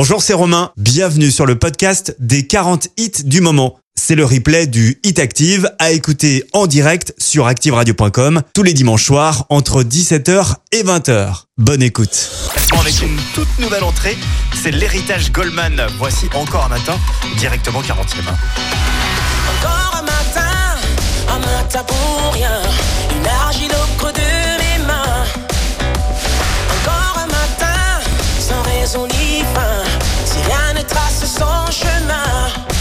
Bonjour, c'est Romain. Bienvenue sur le podcast des 40 hits du moment. C'est le replay du Hit Active à écouter en direct sur activeradio.com tous les dimanches soirs entre 17h et 20h. Bonne écoute. Avec une toute nouvelle entrée, c'est l'héritage Goldman. Voici encore un matin, directement 40e. Encore un matin, un raison ni fin. Si rien ne trace son chemin.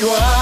igual.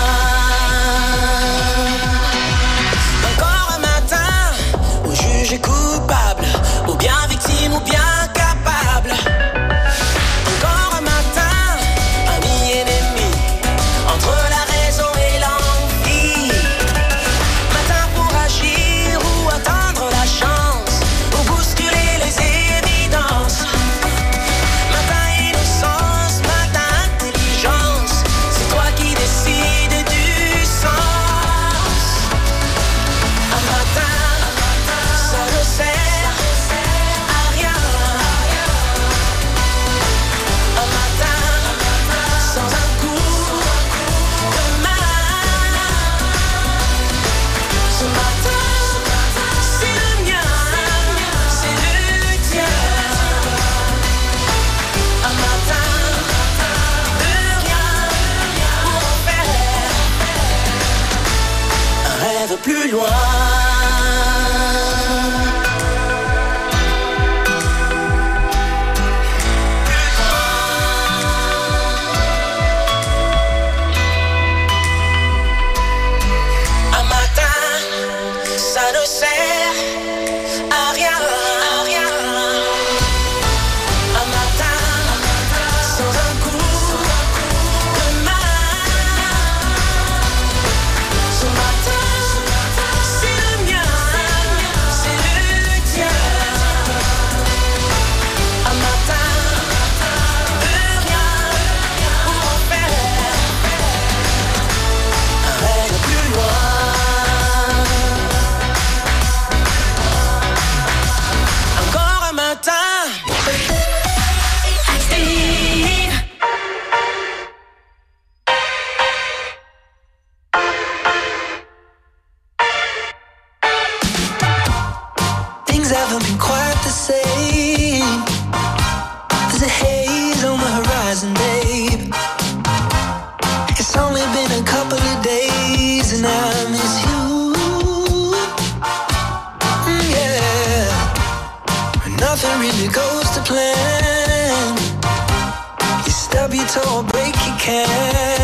until I break you can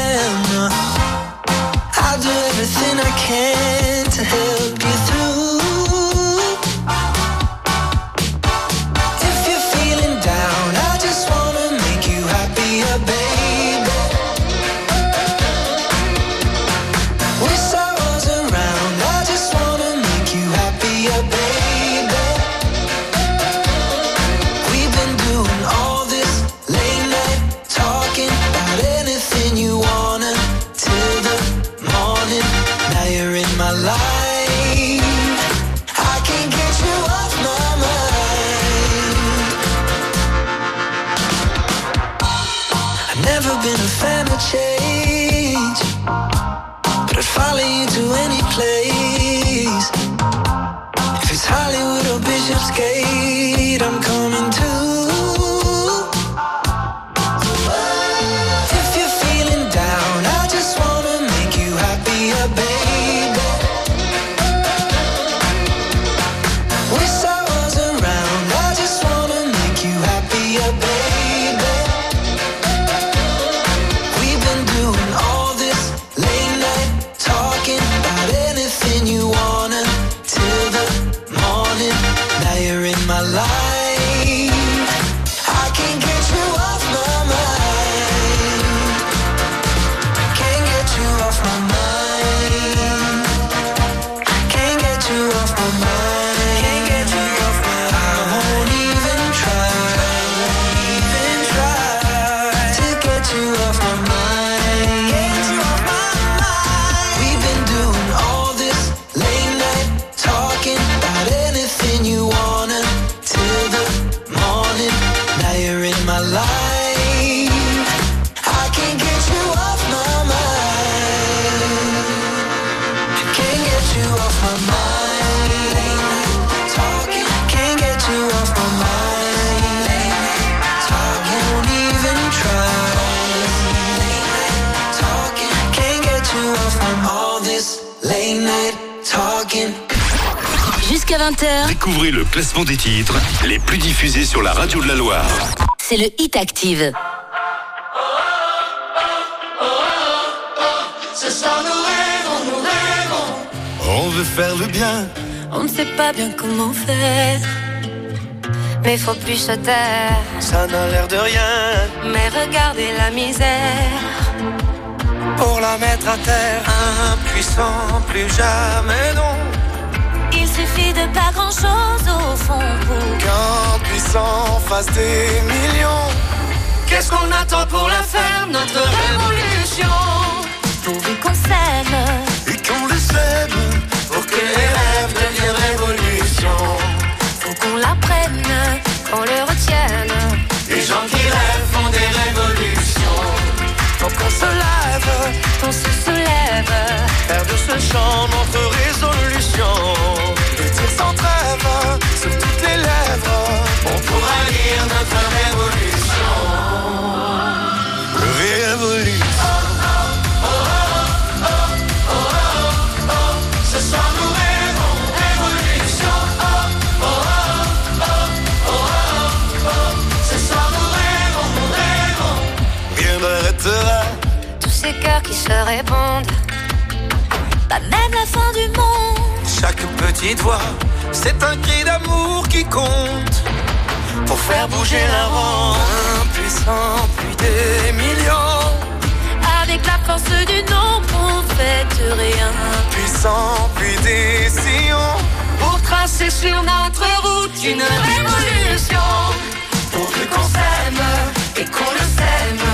On veut faire le bien. On ne sait pas bien comment faire. Mais faut plus se taire. Ça n'a l'air de rien Mais regardez la misère. pour la mettre à terre. Impuissant, plus jamais non. Il suffit de pas grand chose au fond pour Qu'un puissant fasse des millions. Qu'est-ce qu'on attend pour la faire, notre révolution Pourvu qu'on s'aime, Et qu'on le sème pour que les rêves deviennent révolution. faut qu'on l'apprenne, qu'on le retienne. Les gens qui rêvent font des révolutions. Faut qu'on se lève, Qu'on se soulève, faire de ce chant notre résolution. Le tir sans trêve sur toutes les lèvres. On pourra lire notre. Révolution. Cœurs qui se répondent. Pas même la fin du monde. Chaque petite voix, c'est un cri d'amour qui compte pour faire bouger la ronde. Impuissant, plus des millions. Avec la force du nombre, on fait rien. Puissant, puis des sillons. Pour tracer sur notre route une révolution. Pourvu qu'on s'aime et qu'on le sème.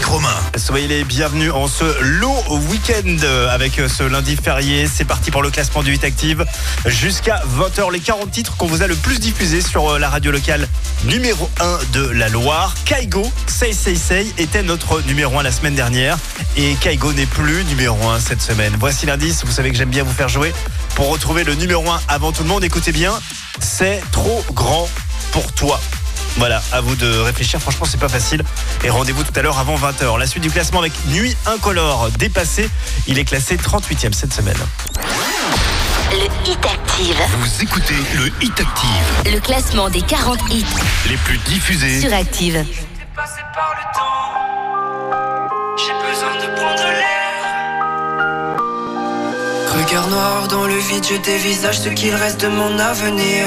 Romain. Soyez les bienvenus en ce long week-end avec ce lundi férié. C'est parti pour le classement du Hit Active. Jusqu'à 20h, les 40 titres qu'on vous a le plus diffusés sur la radio locale numéro 1 de la Loire. Kaigo, Say Say Say, était notre numéro 1 la semaine dernière. Et Kaigo n'est plus numéro 1 cette semaine. Voici l'indice, vous savez que j'aime bien vous faire jouer. Pour retrouver le numéro 1 avant tout le monde, écoutez bien, c'est trop grand pour toi. Voilà, à vous de réfléchir. Franchement, c'est pas facile. Et rendez-vous tout à l'heure avant 20h. La suite du classement avec Nuit Incolore dépassé. Il est classé 38e cette semaine. Le Hit Active. Vous écoutez le Hit Active, Le classement des 40 hits les plus diffusés. sur Active. passé par le temps. J'ai besoin de prendre l'air. Regard noir dans le vide, je dévisage ce qu'il reste de mon avenir.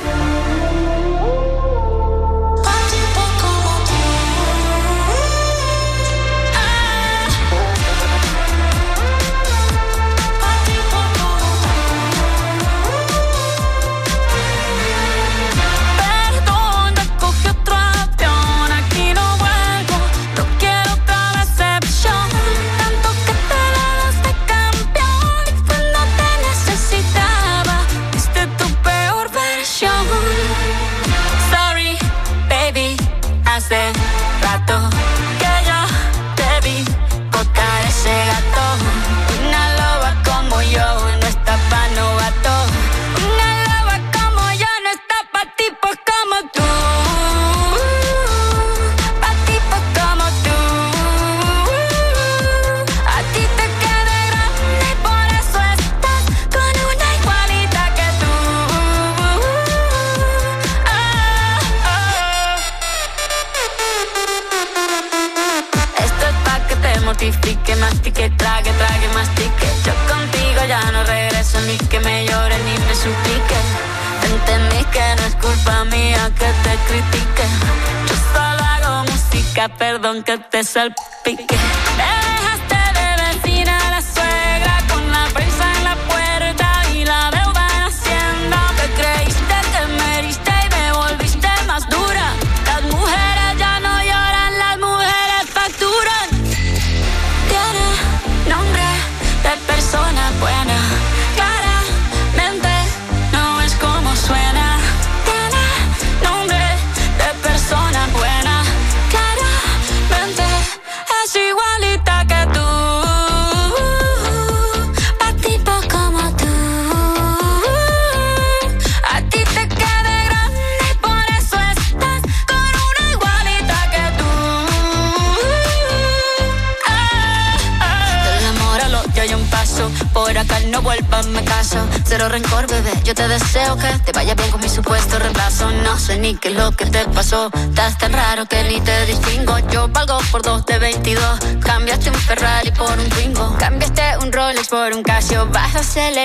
pensar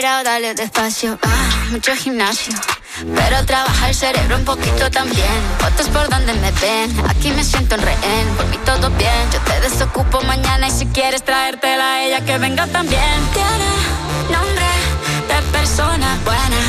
dale despacio. Ah, mucho gimnasio. Pero trabaja el cerebro un poquito también. Fotos por donde me ven, aquí me siento en rehén. Por mí todo bien, yo te desocupo mañana y si quieres traértela a ella que venga también. Tiene nombre de persona buena.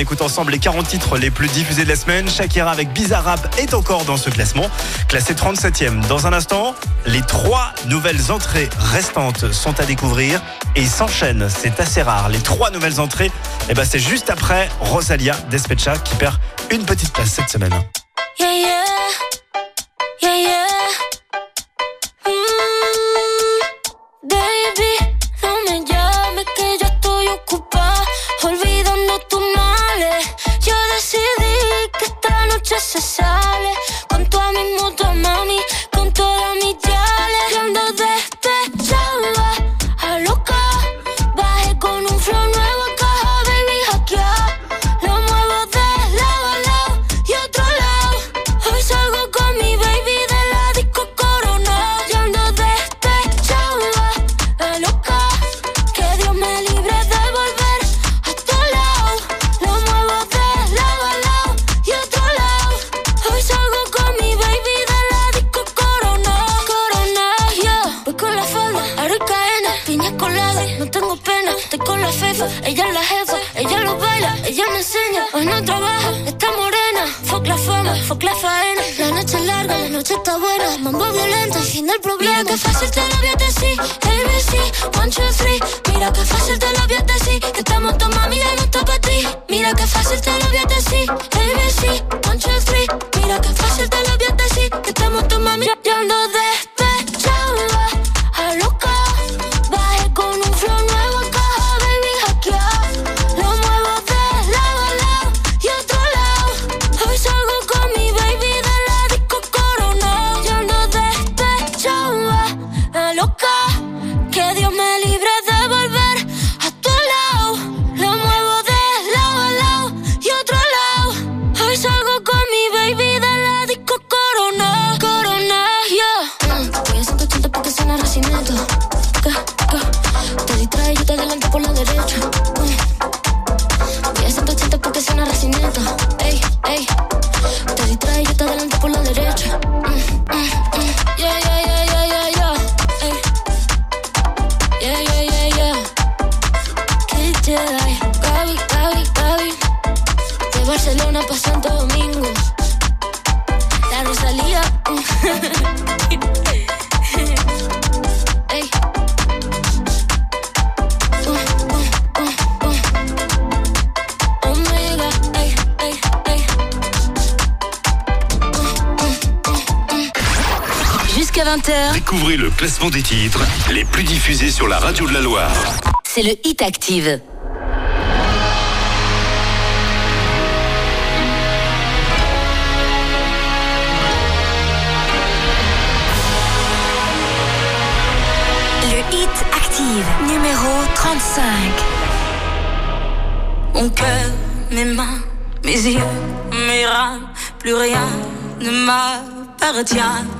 Écoute ensemble les 40 titres les plus diffusés de la semaine. Shakira avec Bizarrap est encore dans ce classement, classé 37e. Dans un instant, les trois nouvelles entrées restantes sont à découvrir et s'enchaînent. C'est assez rare. Les trois nouvelles entrées, eh ben, c'est juste après Rosalia Despecha qui perd une petite place cette semaine. Esta noche se noche está buena. Mambo violento, el fin del problema. Mira que fácil te lo voy a decir. ABC, one, two, three. Mira que fácil te lo voy a decir. Que estamos tu mami, ya no está para ti. Mira que fácil te lo voy a decir. ABC, 20h, Découvrez le classement des titres les plus diffusés sur la radio de la Loire. c'est le Hit Active. Le Hit Active, numéro 35. Mon cœur, mes mains, mes yeux, mes reins, plus rien ne m'appartient.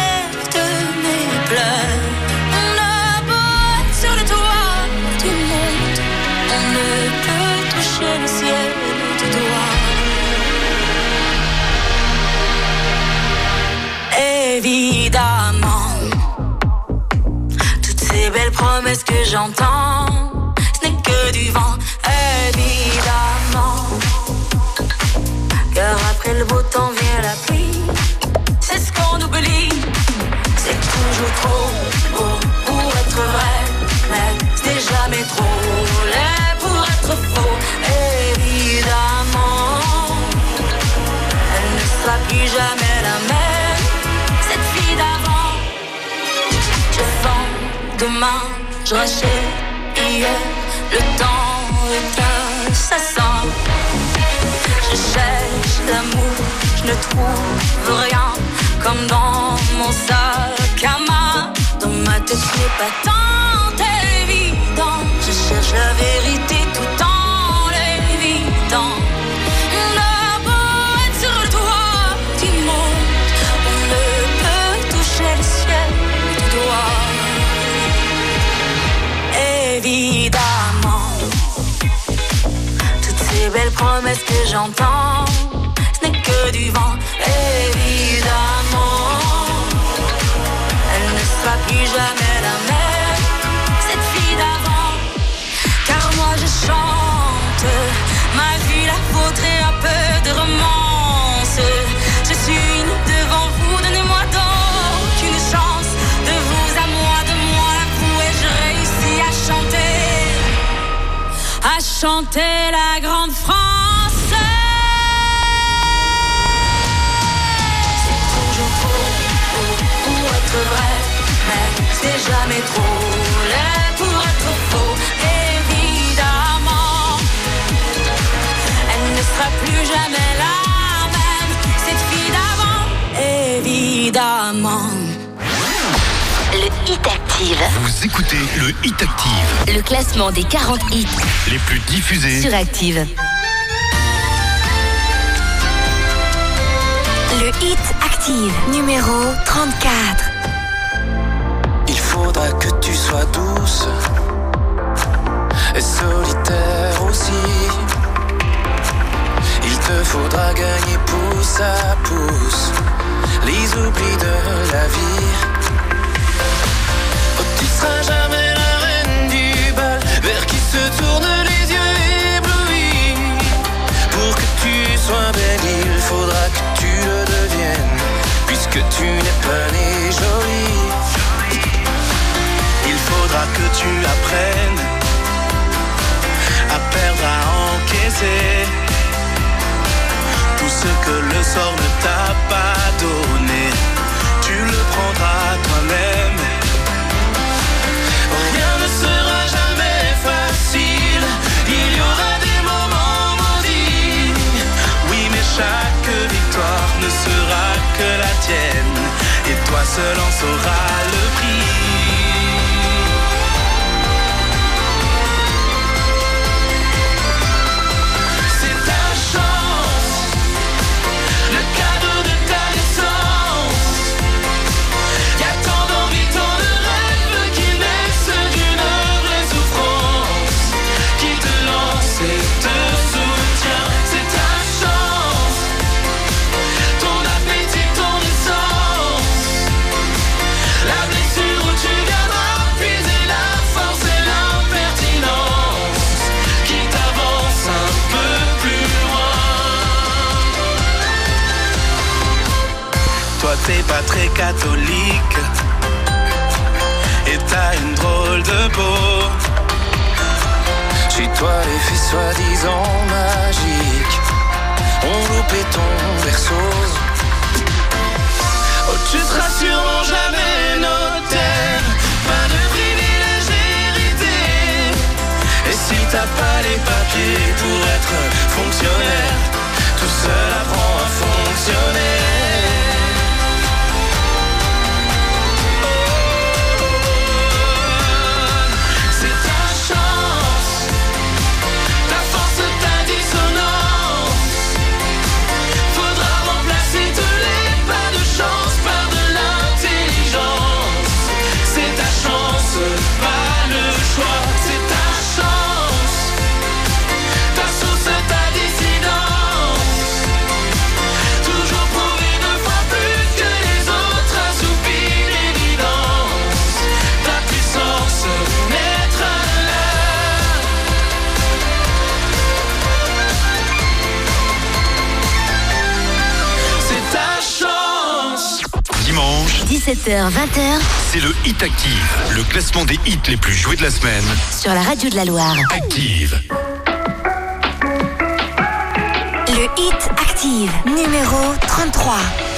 évidemment. Toutes ces belles promesses que j'entends, ce n'est que du vent, évidemment. Car après le beau temps vient la pluie, c'est ce qu'on oublie. C'est toujours trop beau pour être vrai, mais c'est jamais trop laid pour être faux, évidemment. Elle ne sera plus jamais la même. Je hier. Le temps assassin. Je cherche l'amour, je ne trouve rien. Comme dans mon sac à main. Dans ma tête, ce n'est pas tant évident. Je cherche la vérité tout en l'évitant. Promesses que j'entends, ce n'est que du vent. Évidemment, elle ne sera plus jamais la même, cette fille d'avant. Car moi je chante ma vie, la vôtre et un peu de romance. Je suis unie devant vous, donnez-moi donc une chance. De vous à moi, de moi à vous, et je réussis à chanter, à chanter la grande France. Évidemment. Le Hit Active. Vous écoutez le Hit Active, Le classement des 40 hits les plus diffusés. sur Active. Le Hit Active, numéro 34. Il faudra que tu sois douce et solitaire aussi. Il te faudra gagner pouce à pouce les oublis de la vie. Oh, tu seras jamais la reine du bal vers qui se tournent les yeux éblouis. Pour que tu sois belle, il faudra que tu le deviennes, puisque tu n'es pas née jolie. Il faudra que tu apprennes à perdre, à encaisser tout ce que le sort ne t'a pas donné. Tu le prendras toi-même. Rien ne sera jamais facile. Il y aura des moments maudits. Oui, mais chaque victoire ne sera que la tienne. Et toi seul en sauras le prix. Très catholique et t'as une drôle de peau. Chez toi les filles soi-disant magiques ont loupé ton berceau. Oh, tu seras sûrement jamais notaire, pas de privilège hérité. Et si t'as pas les papiers pour être fonctionnaire, tout seul apprend à fonctionner. 17h-20h, c'est le Hit Active, le classement des hits les plus joués de la semaine. Sur la radio de la Loire. Active. Le Hit Active, numéro 33.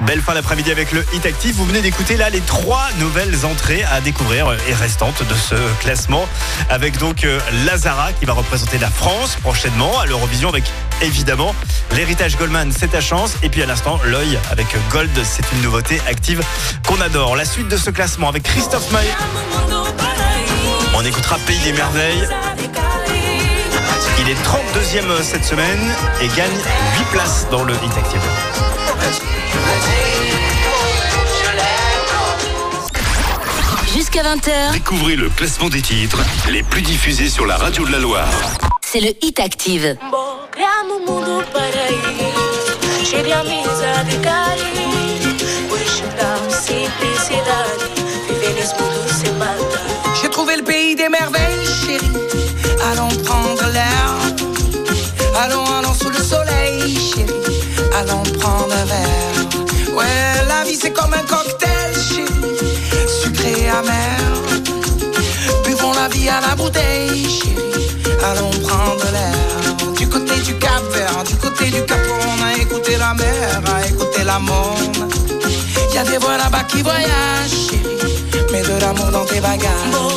Belle fin d'après-midi avec le Hit Active. Vous venez d'écouter là les trois nouvelles entrées à découvrir et restantes de ce classement. Avec donc euh, Lazara qui va représenter la France prochainement à l'Eurovision avec évidemment l'héritage Goldman, c'est ta chance. Et puis à l'instant, l'œil avec Gold, c'est une nouveauté active qu'on adore. La suite de ce classement avec Christophe Maé. On écoutera Pays des Merveilles. Il est 32e cette semaine et gagne 8 places dans le Hit Active. Jusqu'à 20h, Découvrez le classement des titres les plus diffusés sur la radio de la Loire. c'est le Hit Active. Criamos mundo para ir, cheio de amizade e carinho. Hoje dá simplicidade, viver nesse mundo sem maldade. J'ai trouvé le pays des merveilles, Allons prendre un verre. Ouais, la vie c'est comme un cocktail, chérie. Sucré amer. Buvons la vie à la bouteille, chérie. Allons prendre l'air. Du côté du Cap Vert, du côté du Cap, on a écouté la mer, a écouté la monde. Y a des voix là-bas qui voyagent, chérie. Mets de l'amour dans tes bagages. Vou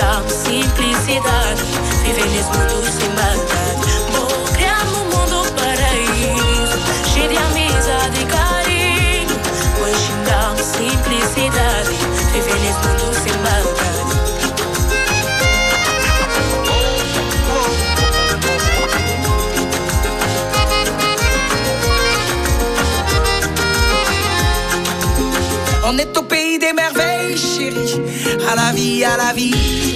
Hoje dá simplicidade, viver nesse mundo sem maldade. Vou criar um mundo para ir, cheio de amizade e carinho. Hoje dá simplicidade, viver nesse mundo sem maldade. On est au pays des merveilles, chérie. À la vie, à la vie.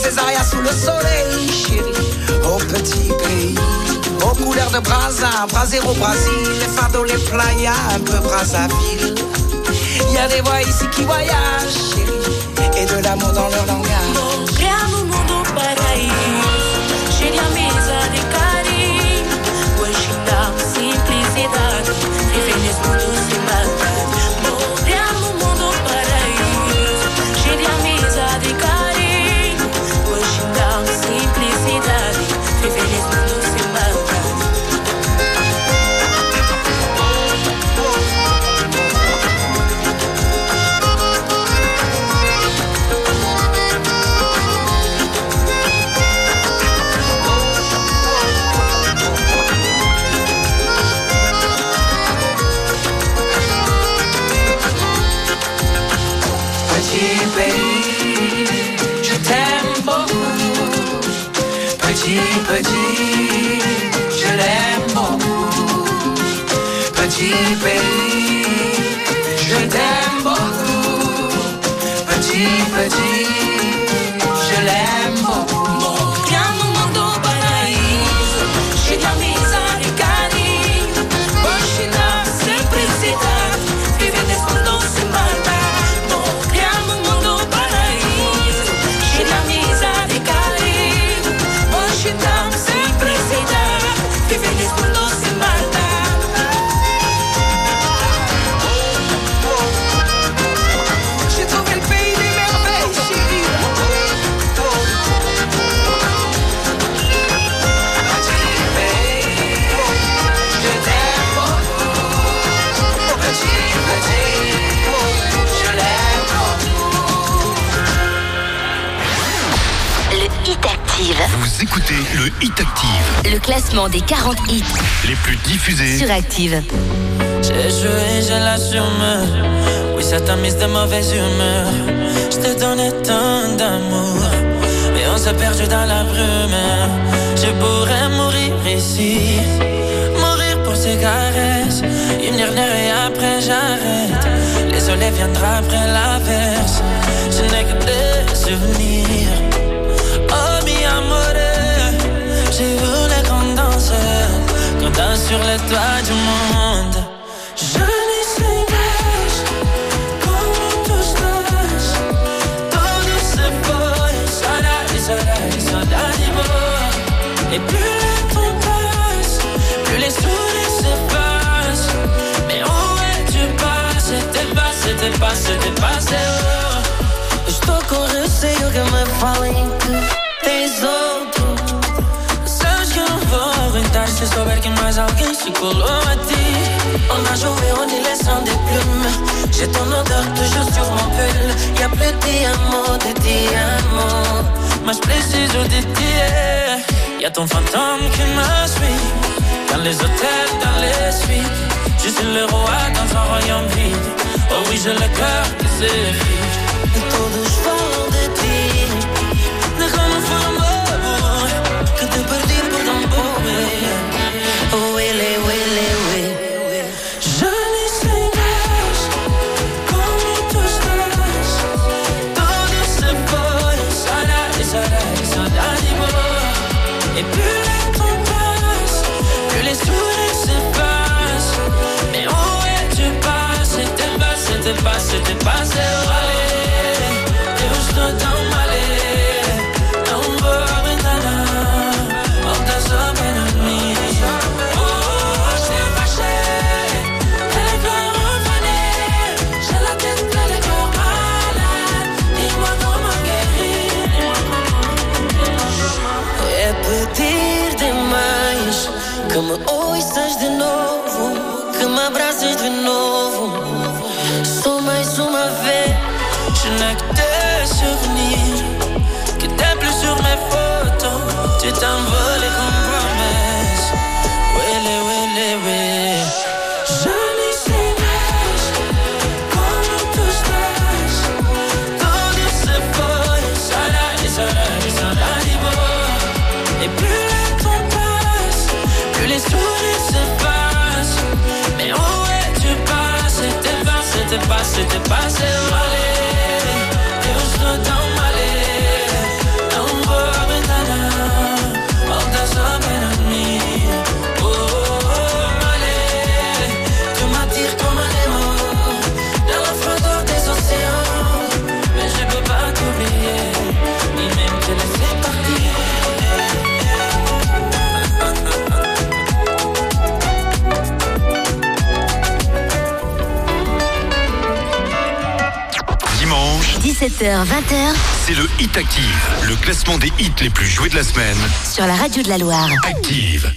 À Césaria sous le soleil, chérie. Au petit pays. Aux couleurs de Brasa, Brasero, Brasil. Les fardeaux, les playas, un peu Brazzaville. Y a des voix ici qui voyagent, chérie. Et de l'amour dans leur langage. Simplicidade, viver nesse mundo sem maldade. Vous écoutez le Hit Active, le classement des 40 hits les plus diffusés. sur Active. J'ai joué, je l'assume. Oui, ça t'a mise de mauvaise humeur. Je te donnais tant d'amour. Mais on s'est perdu dans la brume. Je pourrais mourir ici. Mourir pour ces caresses. Une dernière et après j'arrête. Les soleils viendra après l'averse. Je n'ai que des souvenirs. tu voulais qu'on danse, qu'on danse sur le toit du monde. Je Et plus le temps passe, plus les sourires s'effacent. Mais où es-tu passé, t'es passé, t'es passé, t'es passé. mais alguien chocolatée. On a joué, on y laissant des plumes. J'ai ton odeur toujours sur mon pull. Y'a plus de diamants, de diamants. Mas preciso de ti. Y'a ton fantôme qui me suit. Dans les hôtels, dans les suites. Je suis le roi dans un royaume vide. Oh oui, j'ai le cœur qui s'effrite. 18h, 20h. C'est le Hit Active, le classement des hits les plus joués de la semaine. Sur la radio de la Loire. Active.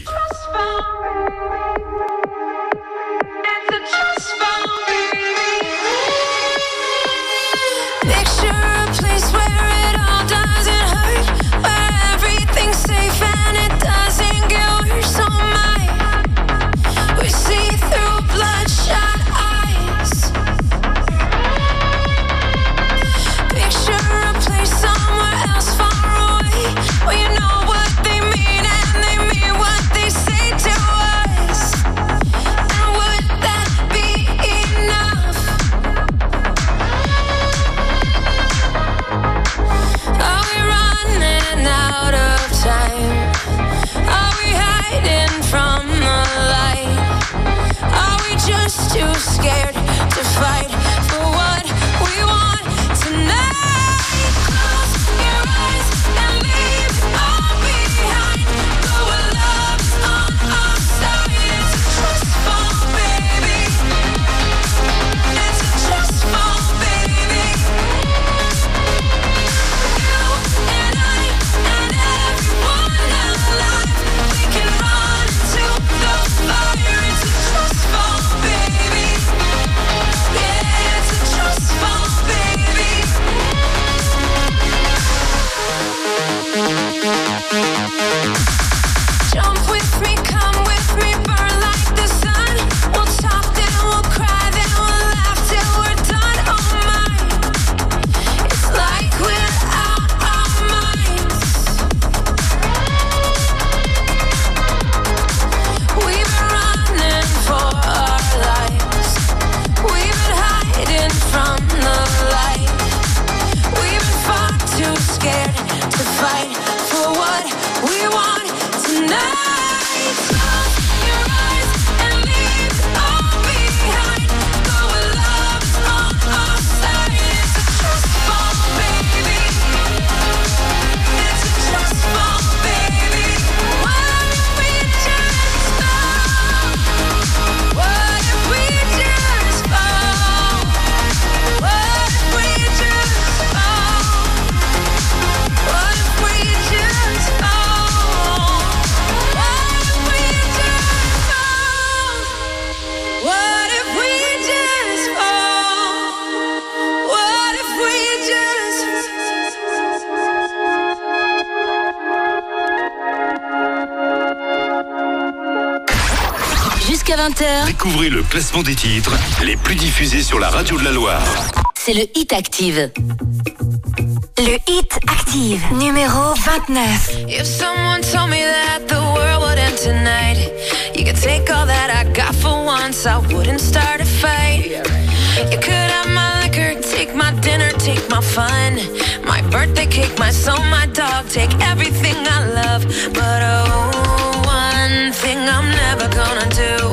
Découvrez le classement des titres les plus diffusés sur la radio de la Loire. c'est le Hit Active. Le Hit Active, numéro 29. If someone told me that the world would end tonight, you could take all that I got for once, I wouldn't start a fight. You could have my liquor, take my dinner, take my fun, my birthday cake, my soul, my dog, take everything I love. But oh, one thing I'm never gonna do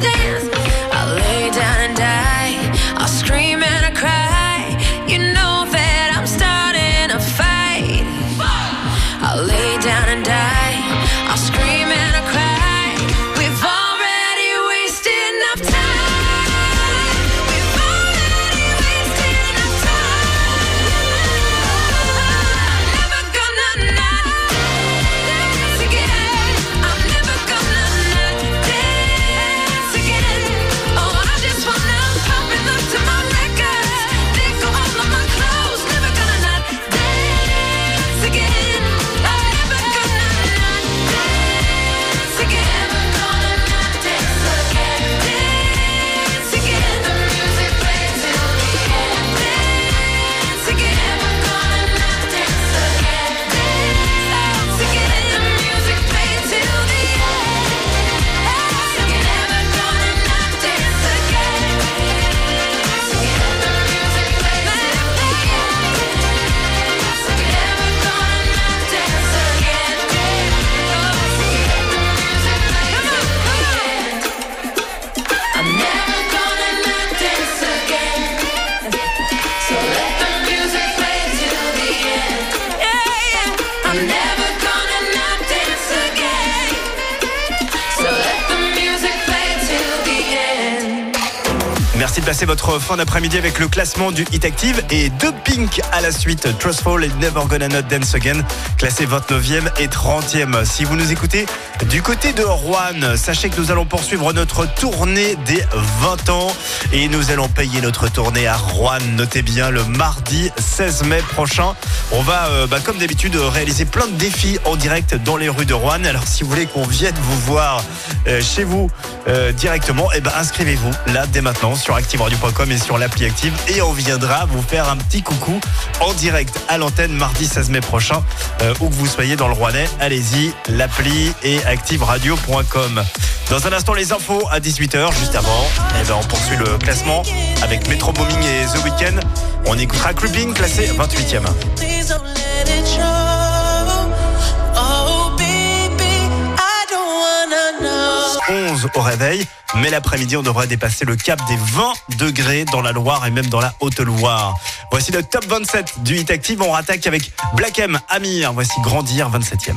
Dance. Passer votre fin d'après-midi avec le classement du Hit Active et deux Pink à la suite. Trustful et Never Gonna Not Dance Again, classés 29e et 30e. Si vous nous écoutez du côté de Rouen, sachez que nous allons poursuivre notre tournée des 20 ans et nous allons payer notre tournée à Rouen. Notez bien le mardi 16 mai prochain. On va, euh, bah, comme d'habitude, réaliser plein de défis en direct dans les rues de Rouen. Alors, si vous voulez qu'on vienne vous voir euh, chez vous euh, directement, eh ben, inscrivez-vous là dès maintenant sur activeradio.com et sur l'appli Active et on viendra vous faire un petit coucou en direct à l'antenne mardi 16 mai prochain, où que vous soyez dans le Rouennais. Allez-y, l'appli et activeradio.com. Dans un instant, les infos à 18h. Juste avant, eh ben, on poursuit le classement avec Metro Booming et The Weeknd. On écoutera Creeping, classé 28e. 11 au réveil, mais l'après-midi, on devrait dépasser le cap des 20 degrés dans la Loire et même dans la Haute-Loire. Voici le top 27 du Hit Active. On rattaque avec Black M, Amir. Voici Grandir, 27e.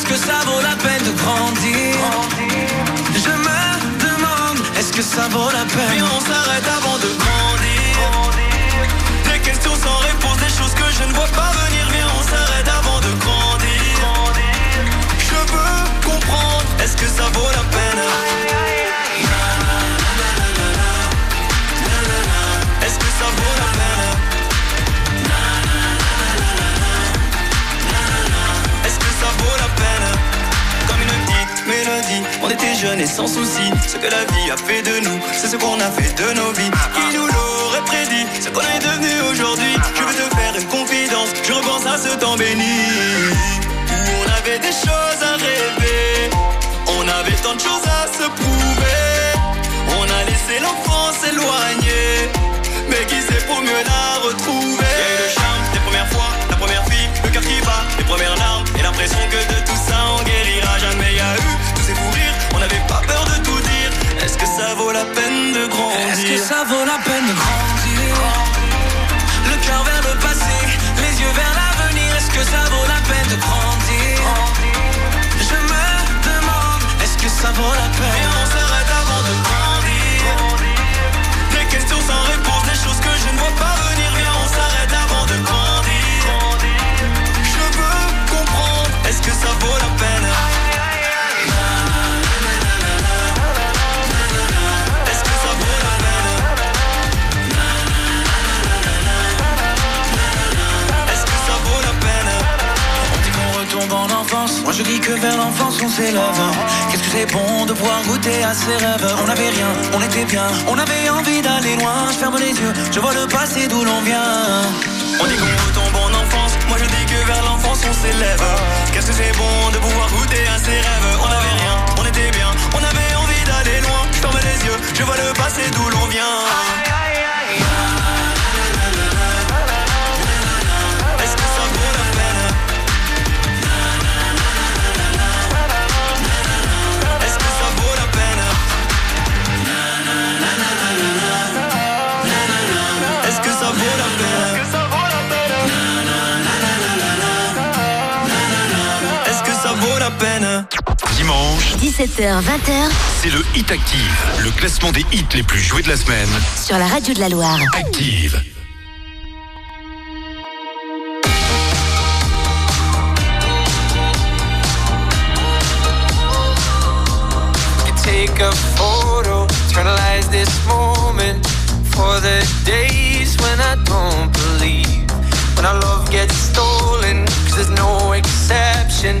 est-ce que ça vaut la peine de grandir Je me demande, est-ce que ça vaut la peine Puis on s'arrête avant de grandir. Des questions sans réponse, des choses que je ne vois pas et sans souci Ce que la vie a fait de nous C'est ce qu'on a fait de nos vies. Qui nous l'aurait prédit Ce qu'on est devenu aujourd'hui. Je veux te faire une confidence Je repense à ce temps béni Où on avait des choses à rêver On avait tant de choses à se prouver. On a laissé l'enfance s'éloigner Mais qui sait pour mieux la retrouver? Eu le charme des premières fois La première fille, le cœur qui bat Les premières larmes et l'impression que de tout ça on guérira jamais. Y a eu tous ces fous n'avait pas peur de tout dire. Est-ce que ça vaut la peine de grandir? Est-ce que ça vaut la peine de grandir? Le cœur vers le passé, les yeux vers l'avenir. Est-ce que ça vaut la peine de grandir? Je me demande, est-ce que ça vaut la peine? Viens, on s'arrête avant de grandir. Des questions sans réponse, des choses que je ne vois pas venir. Viens, on s'arrête avant de grandir. Je veux comprendre, est-ce que ça vaut la peine? Moi je dis que vers l'enfance on s'élève Qu'est-ce que c'est bon de pouvoir goûter à ses rêves? On n'avait rien, on était bien On avait envie d'aller loin Je ferme les yeux, je vois le passé d'où l'on vient On dit qu'on retombe en enfance, moi je dis que vers l'enfance on s'élève. Qu'est-ce que c'est bon de pouvoir goûter à ses rêves? On avait rien, on était bien, on avait envie d'aller loin. Je ferme les yeux, je vois le passé d'où l'on vient. Dimanche, 17h, 20h c'est le Hit Active, le classement des hits les plus joués de la semaine. sur la radio de la Loire. Active. Take a photo, eternalize this moment for the days when I don't believe. When our love gets stolen, cause there's no exception.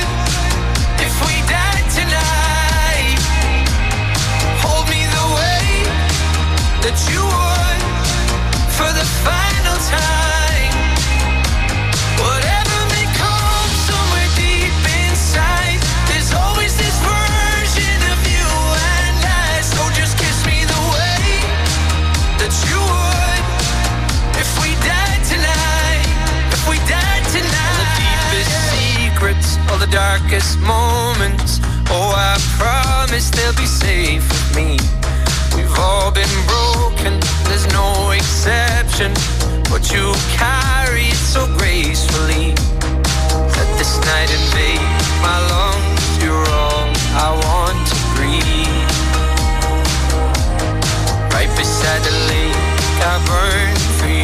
that you for the final time. Whatever may come somewhere deep inside, there's always this version of you and I. So just kiss me the way that you would if we died tonight. If we died tonight. The deepest secrets, all the darkest moments. Oh, I promise they'll be safe with me. All been broken, there's no exception. But you carry it so gracefully. Let this night invade my lungs. You're all I want to breathe. Right beside the lake, I burn for. You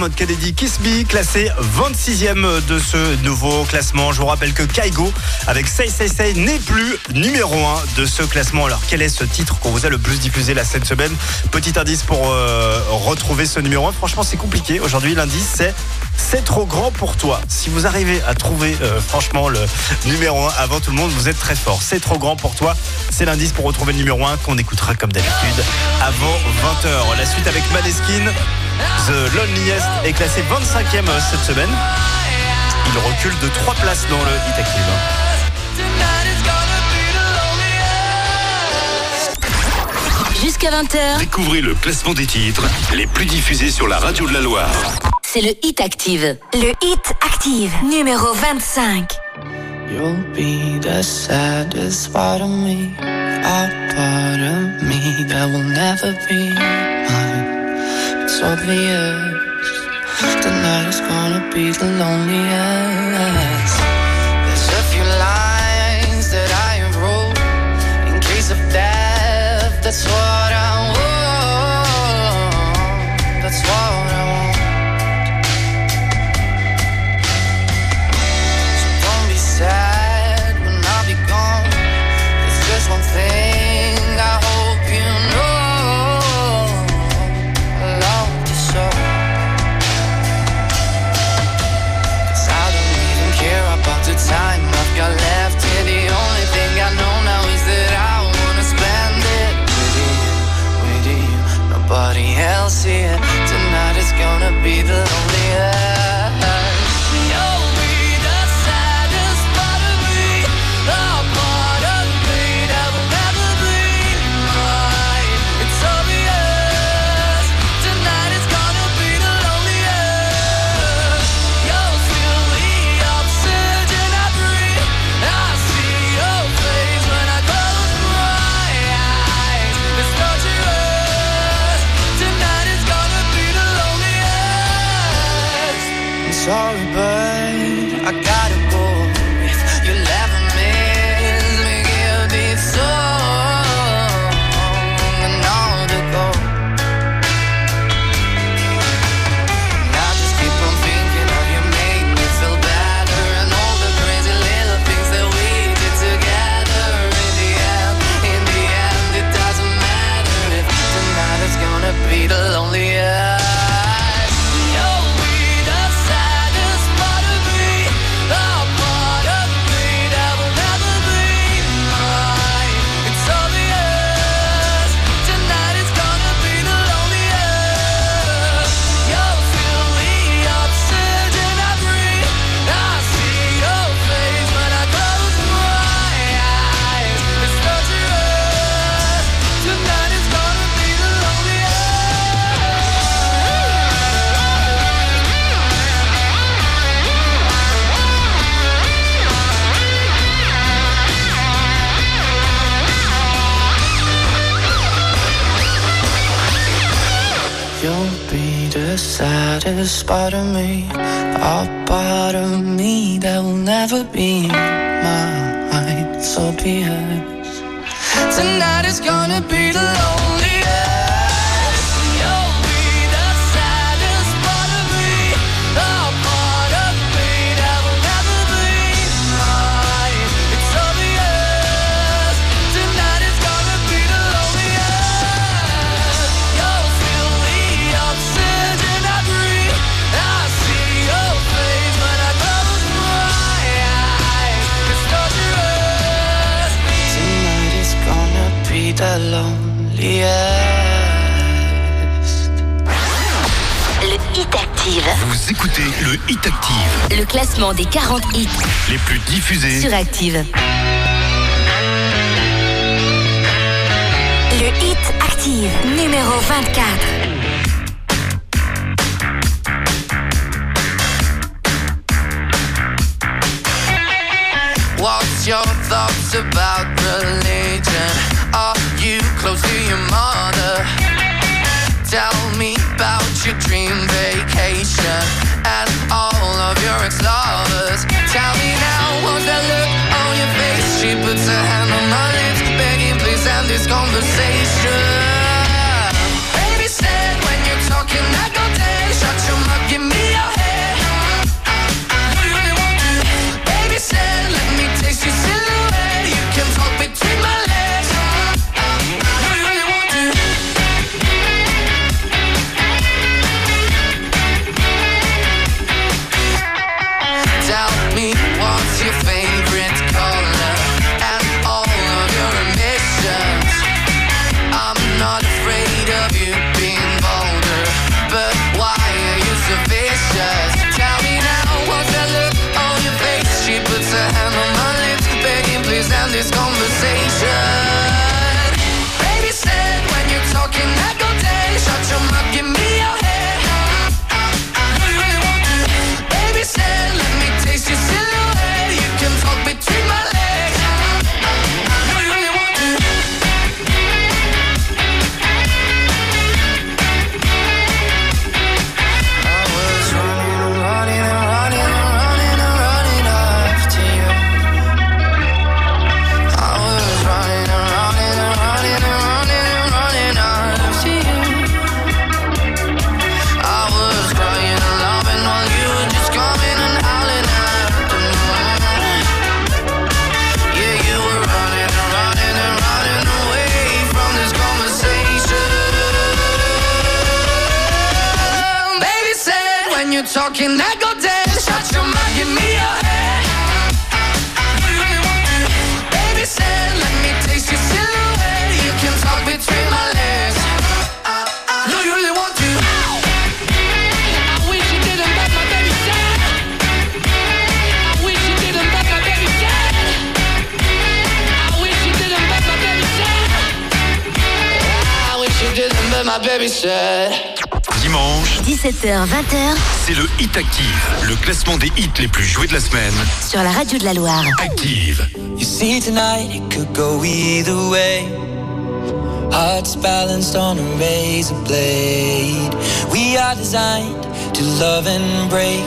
Dermot Kennedy Kiss Me, classé 26e de ce nouveau classement. Je vous rappelle que Kaigo, avec Say Say Say, n'est plus numéro 1 de ce classement. Alors, quel est ce titre qu'on vous a le plus diffusé la cette semaine? Petit indice pour euh, retrouver ce numéro 1. Franchement, c'est compliqué. Aujourd'hui, l'indice, c'est C'est trop grand pour toi. Si vous arrivez à trouver, euh, franchement, le numéro 1 avant tout le monde, vous êtes très fort. C'est trop grand pour toi. C'est l'indice pour retrouver le numéro 1 qu'on écoutera comme d'habitude avant 20h. La suite avec Maneskin. The Loneliest est classé 25e cette semaine. Il recule de 3 places dans le Hit Active. Jusqu'à 20h, Découvrez le classement des titres les plus diffusés sur la radio de la Loire. c'est le Hit Active. Le Hit Active, numéro 25. You'll be the saddest part of me, a part of me that will never be mine. It's obvious tonight is gonna be the loneliest. There's a few lines that I wrote in case of death. That's what I gotta saddest part of me, classement des 40 hits les plus diffusés. sur Active. Le hit Active, numéro 24. What's your thoughts about religion? Are you close to your mother? Tell me about your dream vacation and all of your ex-lovers. Tell me now, what's that look on your face? She puts her hand on my lips, begging please end this conversation. Baby said when you're talking, I go dead. Shut your mouth, give me your talking, I go dead. Shut your mouth, give me your want? Baby said, let me taste your silhouette. You can talk between my legs. Do you really want to? I wish you didn't my baby said. I wish you didn't my baby said. I wish you didn't my baby said. I wish you didn't my baby said. Dimanche, 17h, 20h c'est le Hit Active, le classement des hits les plus joués de la semaine. sur la radio de la Loire. Active. You see tonight it could go either way. Hearts balanced on a razor blade. We are designed to love and break,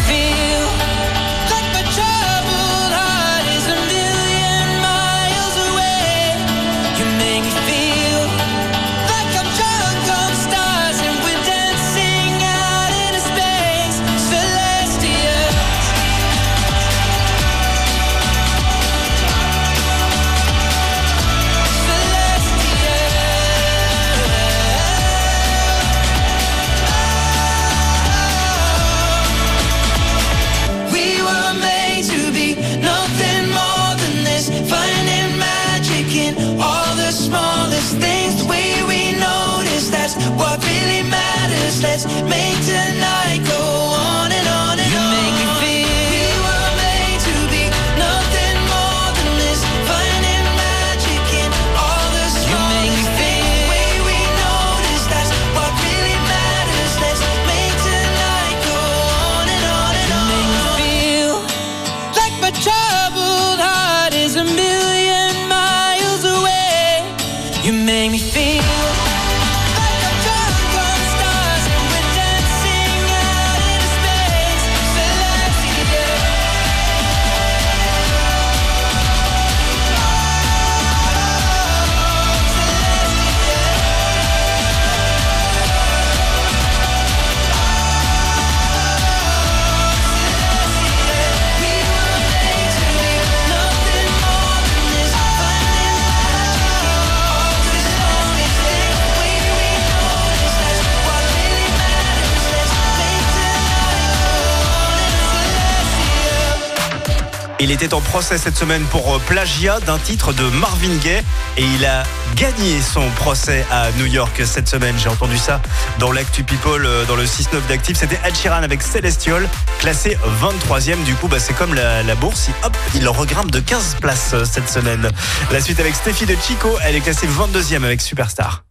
Il était en procès cette semaine pour euh, plagiat d'un titre de Marvin Gaye et il a gagné son procès à New York cette semaine. J'ai entendu ça dans l'actu People, euh, dans le 6-9 d'Active. C'était Achiran avec Celestial, classé 23e. Du coup, bah, c'est comme la, bourse. Il, hop, il regrimpe de 15 places euh, cette semaine. La suite avec Steffi de Chico, elle est classée 22e avec Superstar.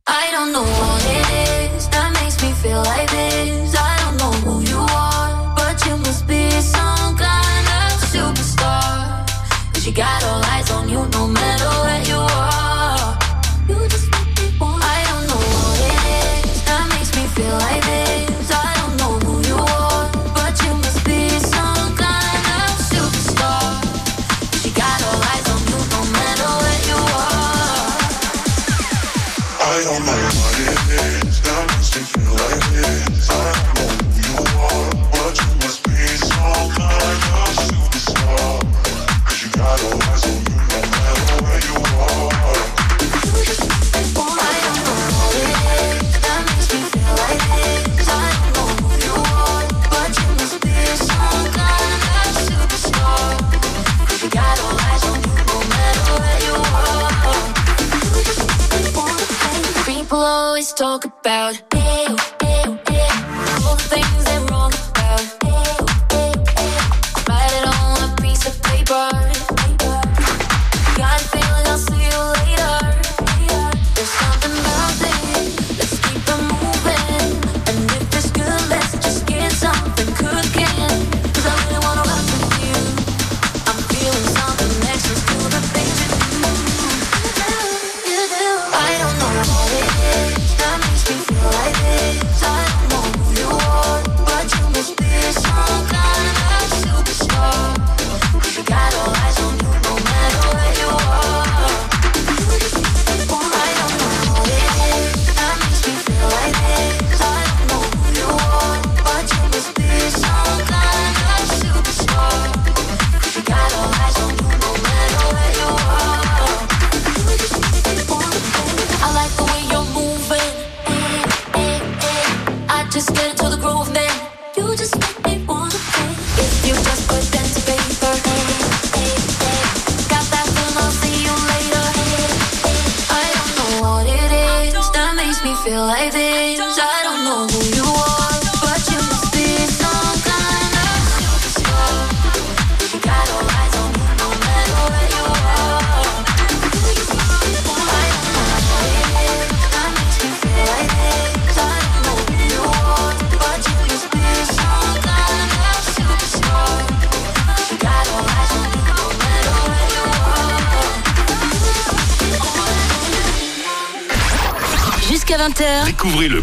She got all eyes on you no matter what.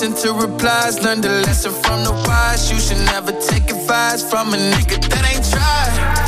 listen to replies. Learn the lesson from the wise. You should never take advice from a nigga that ain't tried.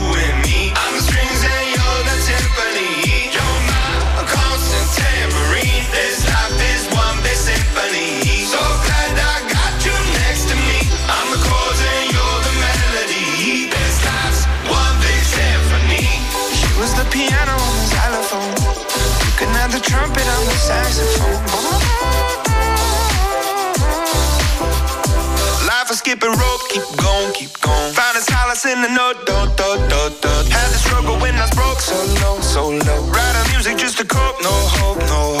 skipping rope, keep going, keep going. Finding solace in the note, do, do, do, do. Had to struggle when I was broke, so low, so low. Writing music just to cope, no hope, no hope.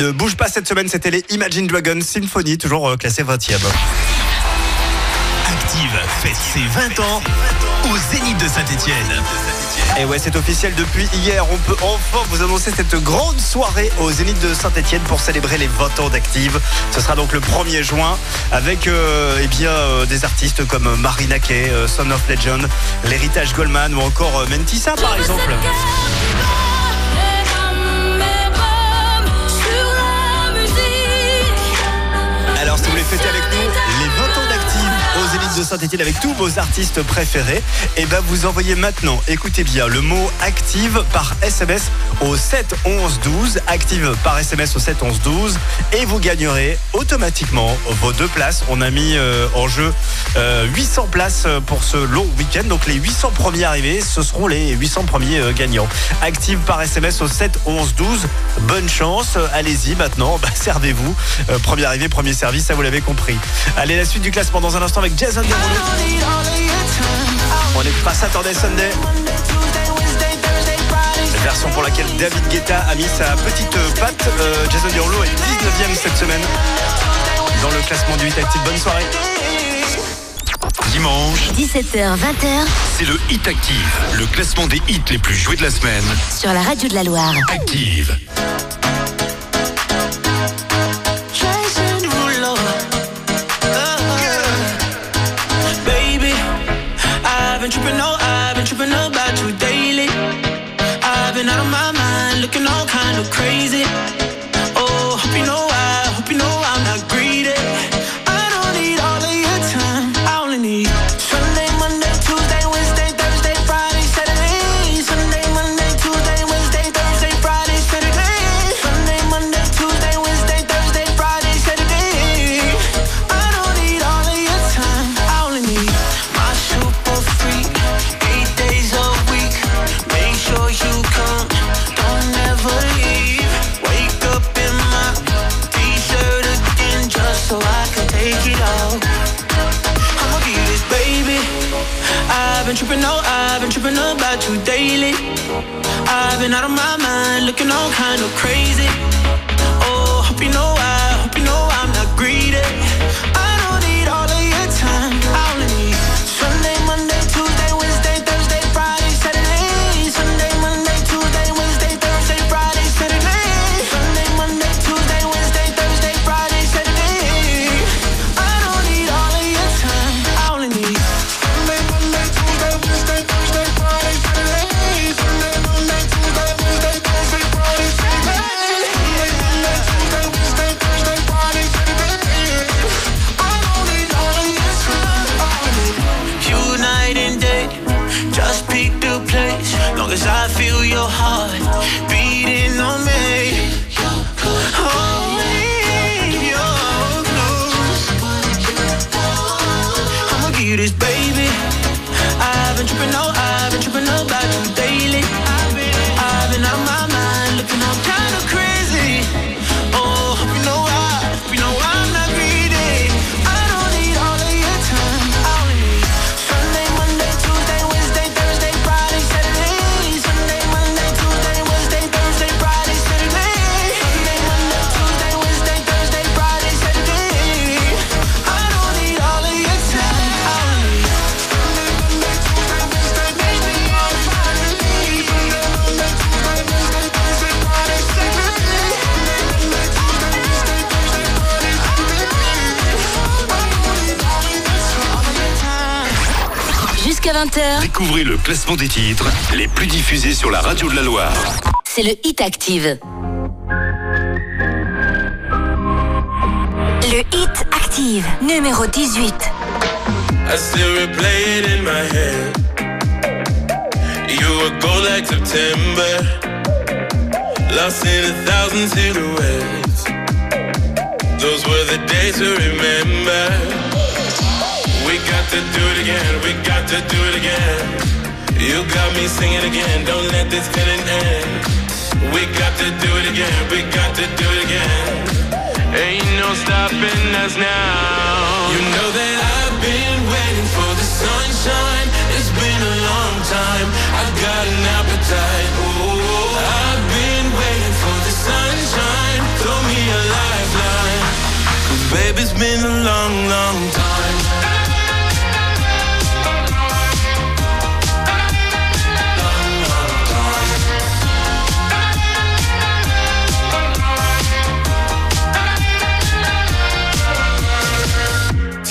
Ne bouge pas cette semaine, c'était les Imagine Dragons Symphony, toujours euh, classé 20e. Active fête ses 20 ans au Zénith de Saint-Etienne. Et ouais, c'est officiel depuis hier. On peut enfin vous annoncer cette grande soirée au Zénith de Saint-Etienne pour célébrer les 20 ans d'Active. Ce sera donc le 1er juin avec euh, eh bien, euh, des artistes comme Marina Kay, euh, Son of Legend, l'héritage Goldman ou encore Mentissa par exemple. Cause de Saint-Etienne avec tous vos artistes préférés. Et ben vous envoyez maintenant, écoutez bien, le mot active par SMS au 7 11 12. Active par SMS au 7 11 12 et vous gagnerez automatiquement vos deux places. On a mis euh, en jeu euh, 800 places pour ce long week-end. Donc les 800 premiers arrivés, ce seront les 800 premiers euh, gagnants. Active par SMS au 7 11 12. Bonne chance. Allez-y maintenant. Bah, servez-vous. Euh, premier arrivé, premier service. Ça vous l'avez compris. Allez, la suite du classement dans un instant avec Jason On écoutera Saturday Sunday. Version pour laquelle David Guetta a mis sa petite patte. Euh, Jason Derulo est 19ème cette semaine dans le classement du 8 Active. Bonne soirée. Dimanche, 17h, 20h c'est le Hit Active, le classement des hits les plus joués de la semaine. sur la radio de la Loire. Active. Crazy. You daily. I've been out of my mind, looking all kind of crazy. Découvrez le classement des titres les plus diffusés sur la radio de la Loire. c'est le Hit Active. Le Hit Active, numéro 18. I still replay it in my head. You were gold like September, lost in a thousand silhouettes. Those were the days to remember. To do it again, we got to do it again. You got me singing again, don't let this feeling end. We got to do it again, we got to do it again. Ain't no stopping us now. You know that I've been waiting for the sunshine. It's been a long time. I've got an appetite. Ooh, I've been waiting for the sunshine. Throw me a lifeline. Cause baby, it's been a long, long time.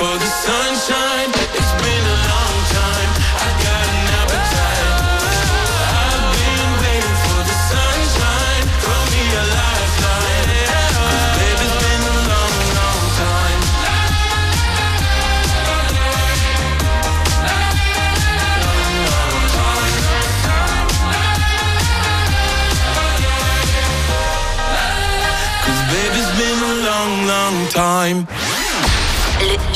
for the sunshine.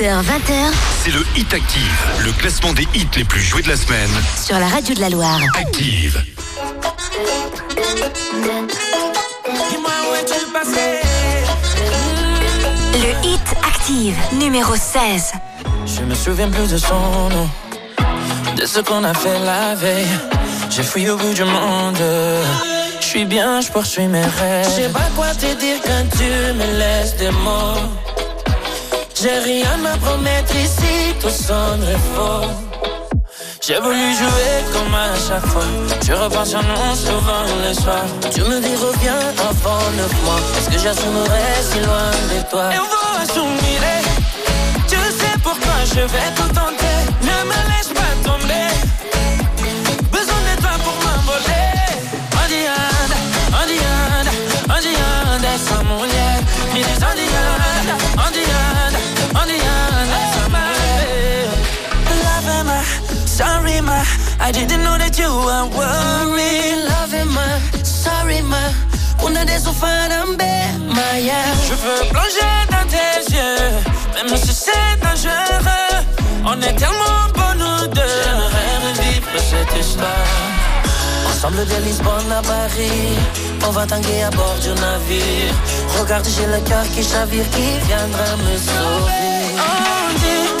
C'est le Hit Active, le classement des hits les plus joués de la semaine. Sur la radio de la Loire. Active. Le Hit Active, numéro 16. Je me souviens plus de son nom, de ce qu'on a fait la veille. J'ai fouillé au bout du monde. Je suis bien, je poursuis mes rêves. Je sais pas quoi te dire quand tu me laisses des mots. J'ai rien à promettre ici, tout sonnerait faux. J'ai voulu jouer comme à chaque fois. Je repense à nous souvent le soir. Tu me dis reviens avant neuf mois. Est-ce que j'assumerai si loin de toi? Et on va assumer. Tu sais pourquoi je vais tout tenter. I didn't know that you were worried. Love ma, sorry ma, una de esos farambe, Maya. Je veux plonger dans tes yeux, même si c'est dangereux. On est tellement bons nous deux. J'aimerais revivre cette histoire. Ensemble de Lisbonne à Paris, on va tanguer à bord du navire. Regarde, j'ai le cœur qui chavire, qui viendra me sauver. On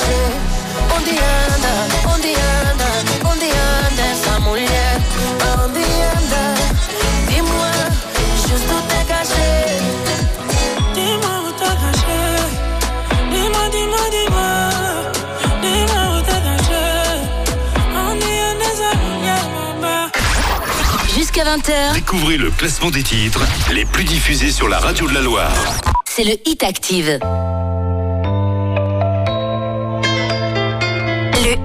t'es caché. Indiana, Indiana, Indiana, essa mulher? Indiana, dis-moi juste où t'es caché. Dis-moi où t'es caché. Dis-moi, dis-moi, dis-moi. Dis-moi où t'es caché. Indiana, essa mulher, maman. Jusqu'à 20h, Découvrez le classement des titres les plus diffusés sur la radio de la Loire. c'est le Hit Active.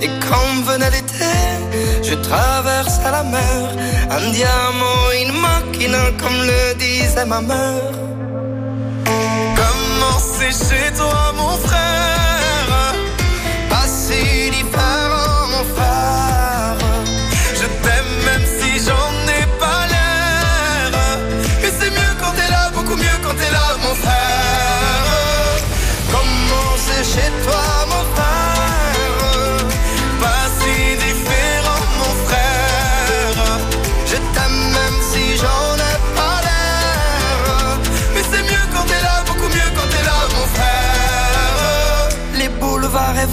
Et quand venait l'été, je traversais la mer. Un diamant, une machina, comme le disait ma mère. Comment c'est chez toi, mon frère?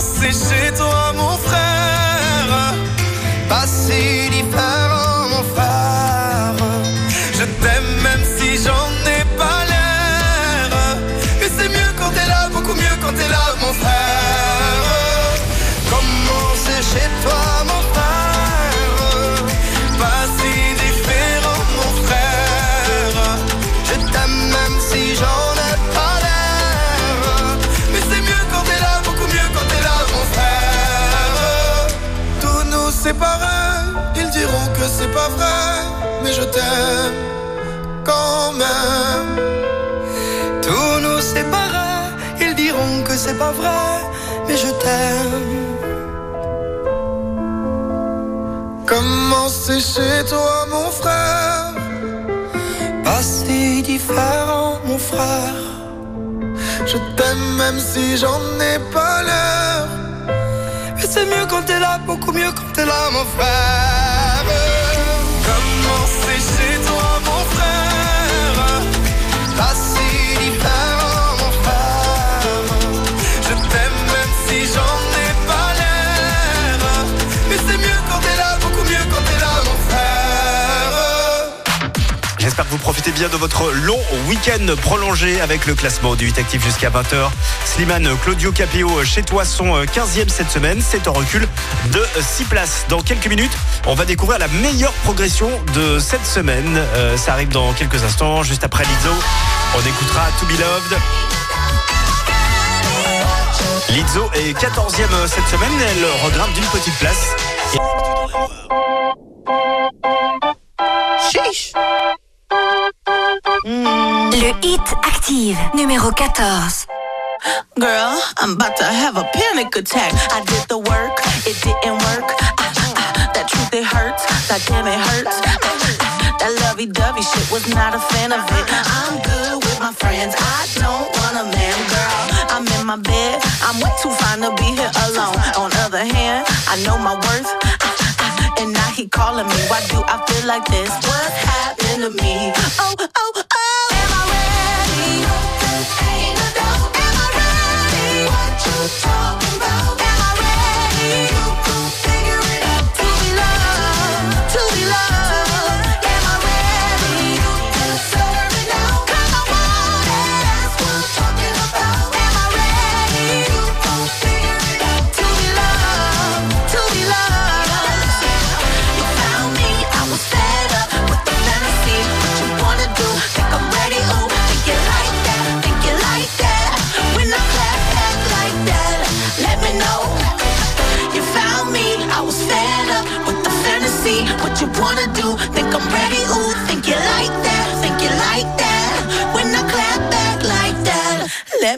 C'est chez toi, mon frère. Pas si pas vrai, mais je t'aime. Comment c'est chez toi, mon frère Pas si différent, mon frère. Je t'aime même si j'en ai pas l'air. Mais c'est mieux quand t'es là, beaucoup mieux quand t'es là, mon frère. J'espère que vous profitez bien de votre long week-end prolongé avec le classement du 8 actif jusqu'à 20h. Slimane Claudio Capéo chez toi son 15e euh, cette semaine. C'est en recul de 6 places. Dans quelques minutes, on va découvrir la meilleure progression de cette semaine. Euh, ça arrive dans quelques instants, juste après Lizzo. On écoutera To Be Loved. Lizzo est 14e cette semaine, elle regrimpe d'une petite place. Le hit active, numéro 14. Girl, I'm about to have a panic attack. I did the work, it didn't work. Ah, ah, ah that truth, it hurts. That damn, it hurts. Ah, ah, ah that lovey dovey shit was not a fan of it. I'm good with my friends. I don't want a man, girl. I'm in my bed. I'm way too fine to be here alone. On other hand, I know my worth. And now he calling me. Why do I feel like this? What happened to me? Oh, oh.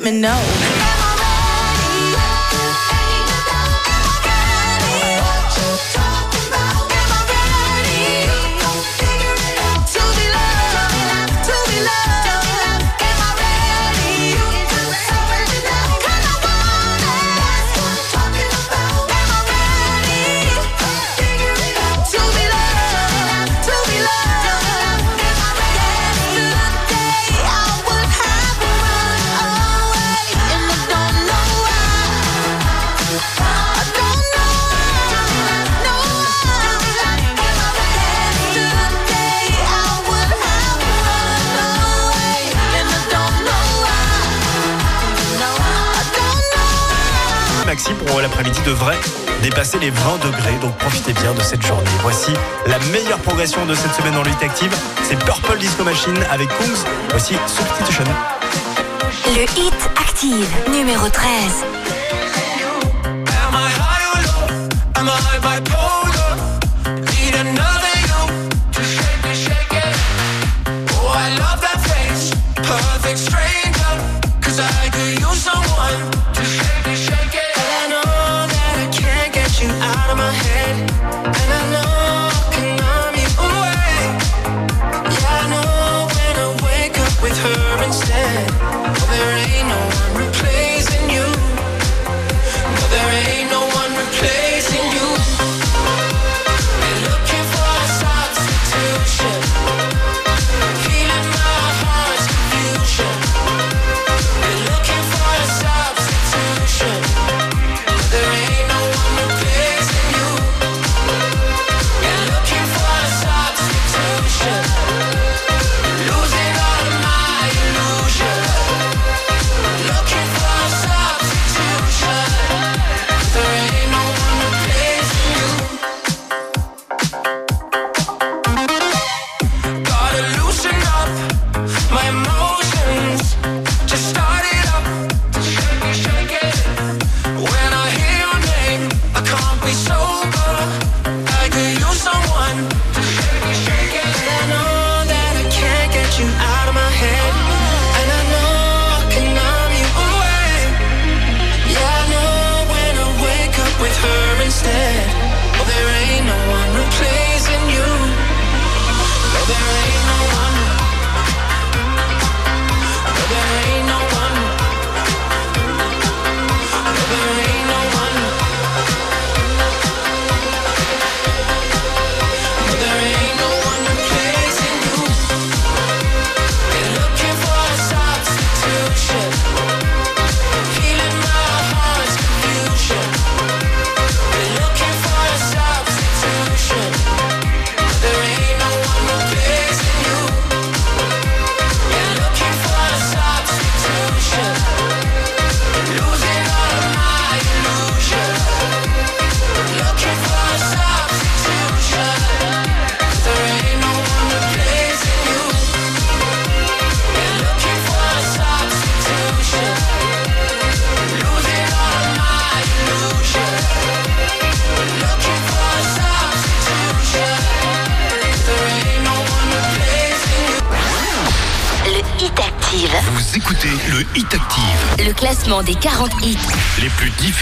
let me know. pour l'après-midi devrait dépasser les 20 degrés. Donc profitez bien de cette journée. Voici la meilleure progression de cette semaine dans lutte active. C'est Purple Disco Machine avec Kungs. Voici Substitution. Le hit active numéro 13.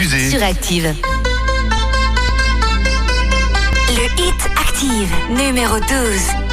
Active. Le hit Active, numéro 12.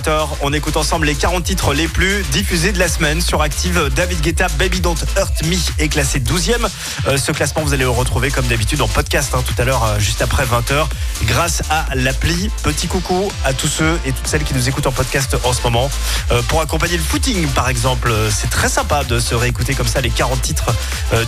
20h. On écoute ensemble les 40 titres les plus diffusés de la semaine sur Active. David Guetta, Baby Don't Hurt Me est classé 12e. Euh, ce classement, vous allez le retrouver comme d'habitude en podcast hein, tout à l'heure, euh, juste après 20h, grâce à l'appli. Petit coucou à tous ceux et toutes celles qui nous écoutent en podcast en ce moment. Euh, pour accompagner le footing, par exemple, c'est très sympa de se réécouter comme ça les 40 titres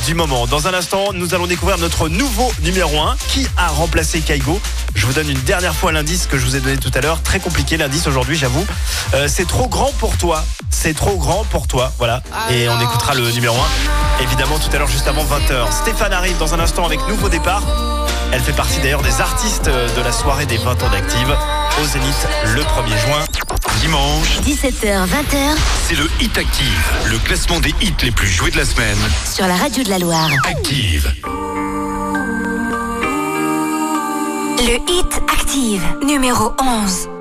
du moment. Dans un instant, nous allons découvrir notre nouveau numéro 1 qui a remplacé Kaigo? Je vous donne une dernière fois l'indice que je vous ai donné tout à l'heure. Très compliqué l'indice aujourd'hui, j'avoue. Euh, c'est trop grand pour toi. C'est trop grand pour toi. Voilà. Et on écoutera le numéro 1. Évidemment, tout à l'heure, juste avant 20h. Stéphane arrive dans un instant avec nouveau départ. Elle fait partie d'ailleurs des artistes de la soirée des 20 ans d'Active au Zénith le 1er juin. Dimanche, 17h, 20h c'est le Hit Active, le classement des hits les plus joués de la semaine. sur la radio de la Loire. Active. Le hit Active, numéro 11.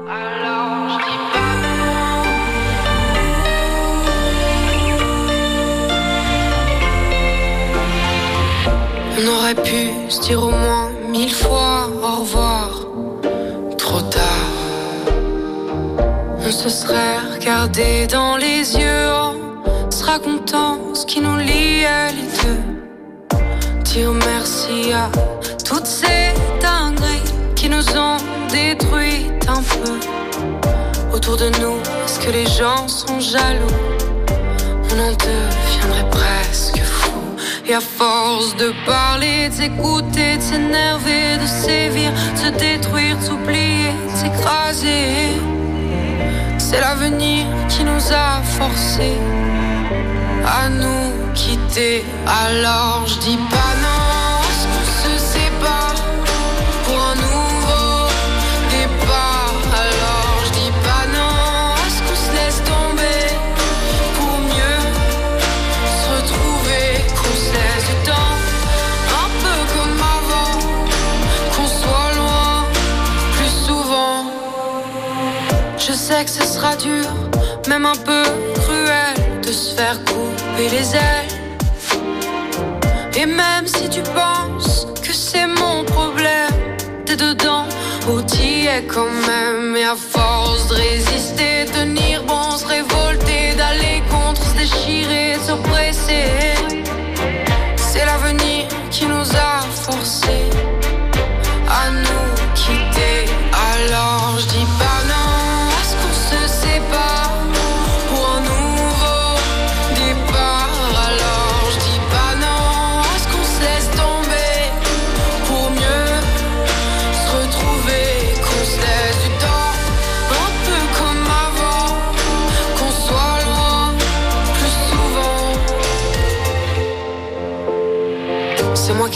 On aurait pu se dire au moins mille fois au revoir. Trop tard. On se serait regardé dans les yeux en se racontant ce qui nous liait les deux. Dire merci à toutes ces dingueries qui nous ont détruites un peu. Autour de nous, est-ce que les gens sont jaloux? On en deviendrait presque fou. Et à force de parler, de s'écouter, de s'énerver, de sévir, de se détruire, de s'oublier, de s'écraser. C'est l'avenir qui nous a forcés à nous quitter. Alors je dis pas non, sais que ce sera dur, même un peu cruel, de se faire couper les ailes. Et même si tu penses que c'est mon problème, t'es dedans, ou t'y es quand même. Et à force de résister, tenir bon, se révolter, d'aller contre, se déchirer, se presser. C'est l'avenir qui nous a forcer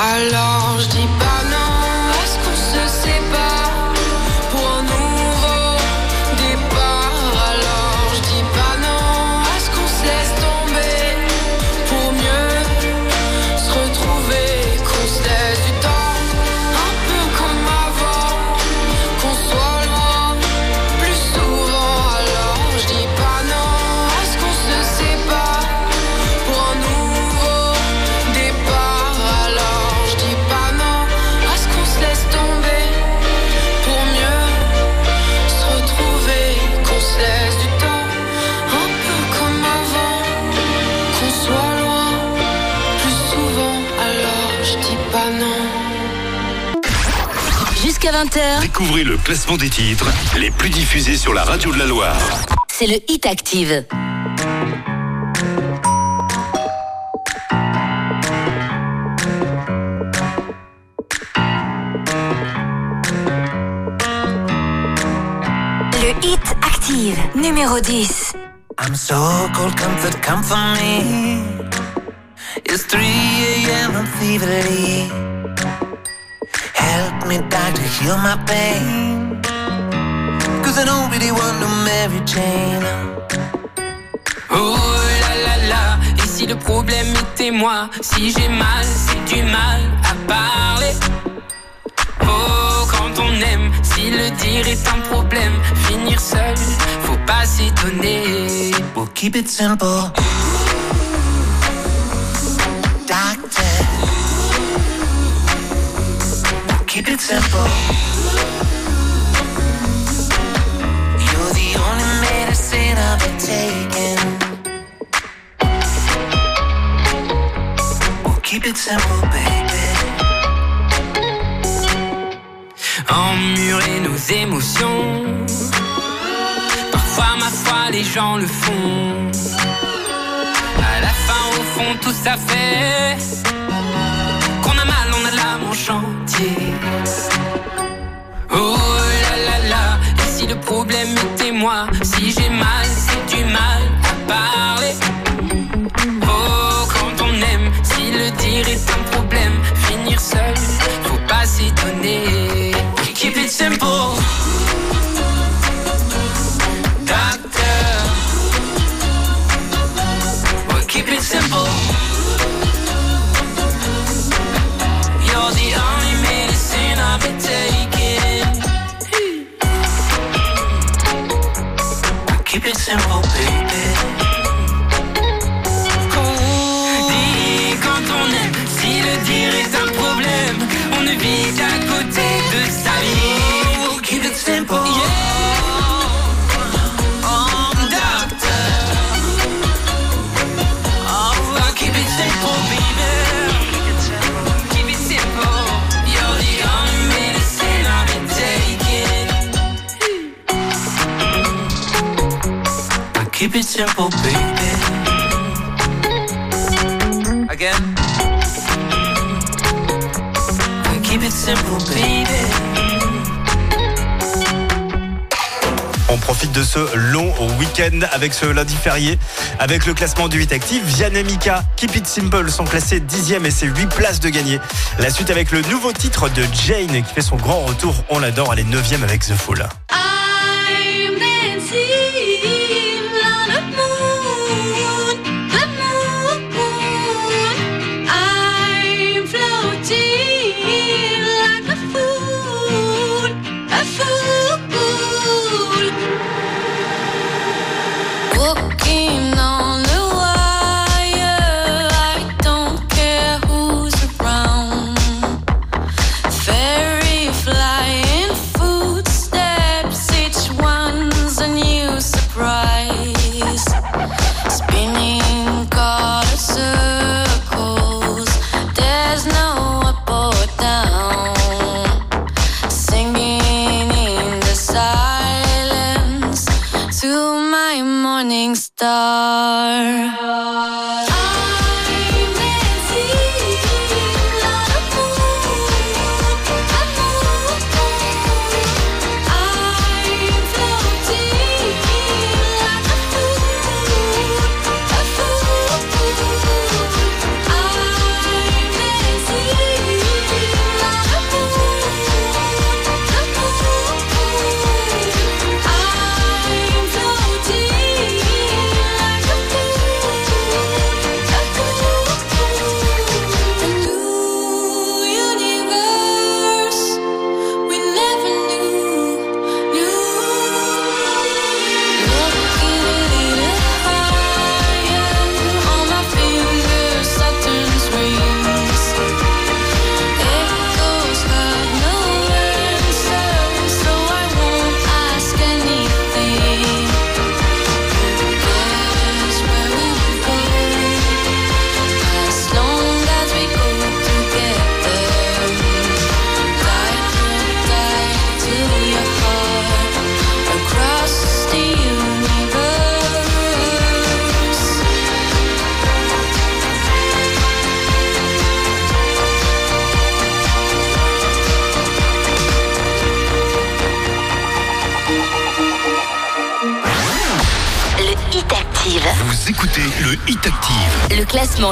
Alors je dis pas non, est-ce qu'on se sépare 20h, Découvrez le classement des titres les plus diffusés sur la radio de la Loire. c'est le Hit Active. Le Hit Active, numéro 10. I'm so cold, comfort, come for me. It's 3 a.m. I'm feverly. Help me, doctor, heal my pain. Cause I don't really want no Mary Jane. Oh là là là, et si le problème était moi, si j'ai mal, c'est du mal à parler. Oh, quand on aime, si le dire est un problème, finir seul, faut pas s'étonner. We'll keep it simple. Keep it simple. You're the only medicine I've been taking. We'll keep it simple, baby. Emmurer nos émotions. Parfois, ma foi, les gens le font. À la fin, au fond, tout ça fait qu'on a mal, on a en chantier. Oh là là là, et si le problème était moi, si j'ai mal, c'est du mal à parler. Oh, quand on aime, si le dire est un problème, finir seul, faut pas s'étonner. Keep it simple. It simple, baby. Dis quand on aime, si le dire est un problème, on ne vit qu'à côté de sa vie. Keep it simple. Keep it simple, baby. Again. Keep it simple, baby. On profite de ce long week-end avec ce lundi férié. Avec le classement du 8 actif, Vian et Mika, Keep It Simple sont classés 10e et c'est 8 places de gagné. La suite avec le nouveau titre de Jane qui fait son grand retour. On l'adore, elle est 9e avec The Fool.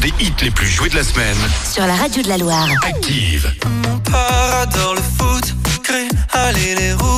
des hits les plus joués de la semaine. Sur la radio de la Loire. Active. Mon père adore le foot, crée, allez les roues.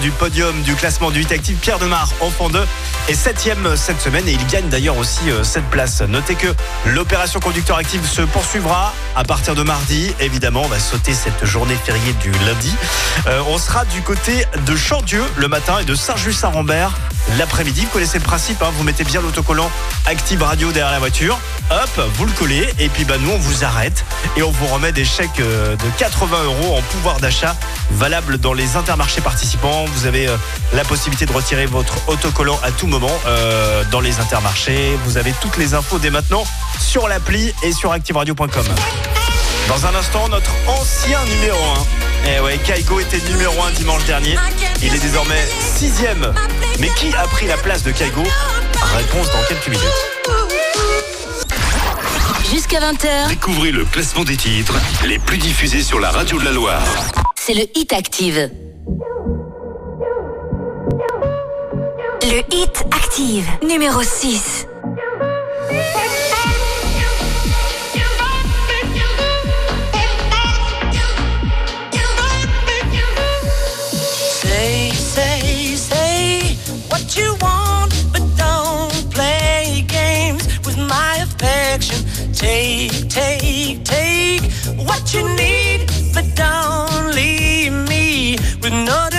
Du podium du classement du 8 actif. Pierre Demar, enfant 2, est septième cette semaine et il gagne d'ailleurs aussi euh, cette place. Notez que l'opération conducteur active se poursuivra à partir de mardi. Évidemment, on va sauter cette journée fériée du lundi. Euh, on sera du côté de Chandieu le matin et de Saint-Just-Saint-Rambert l'après-midi. Vous connaissez le principe, hein, vous mettez bien l'autocollant Active Radio derrière la voiture. Hop, vous le collez et puis bah, nous on vous arrête et on vous remet des chèques euh, de 80 euros en pouvoir d'achat valables dans les intermarchés participants. Vous avez euh, la possibilité de retirer votre autocollant à tout moment euh, dans les intermarchés. Vous avez toutes les infos dès maintenant sur l'appli et sur activeradio.com. Dans un instant, notre ancien numéro 1. Eh ouais, Kaigo était numéro 1 dimanche dernier. Il est désormais sixième. Mais qui a pris la place de Kaigo Réponse dans quelques minutes. Jusqu'à 20h, Découvrez le classement des titres les plus diffusés sur la radio de la Loire. c'est le Hit Active. Le Hit Active, numéro 6. Take, take, take what you need, but don't leave me with no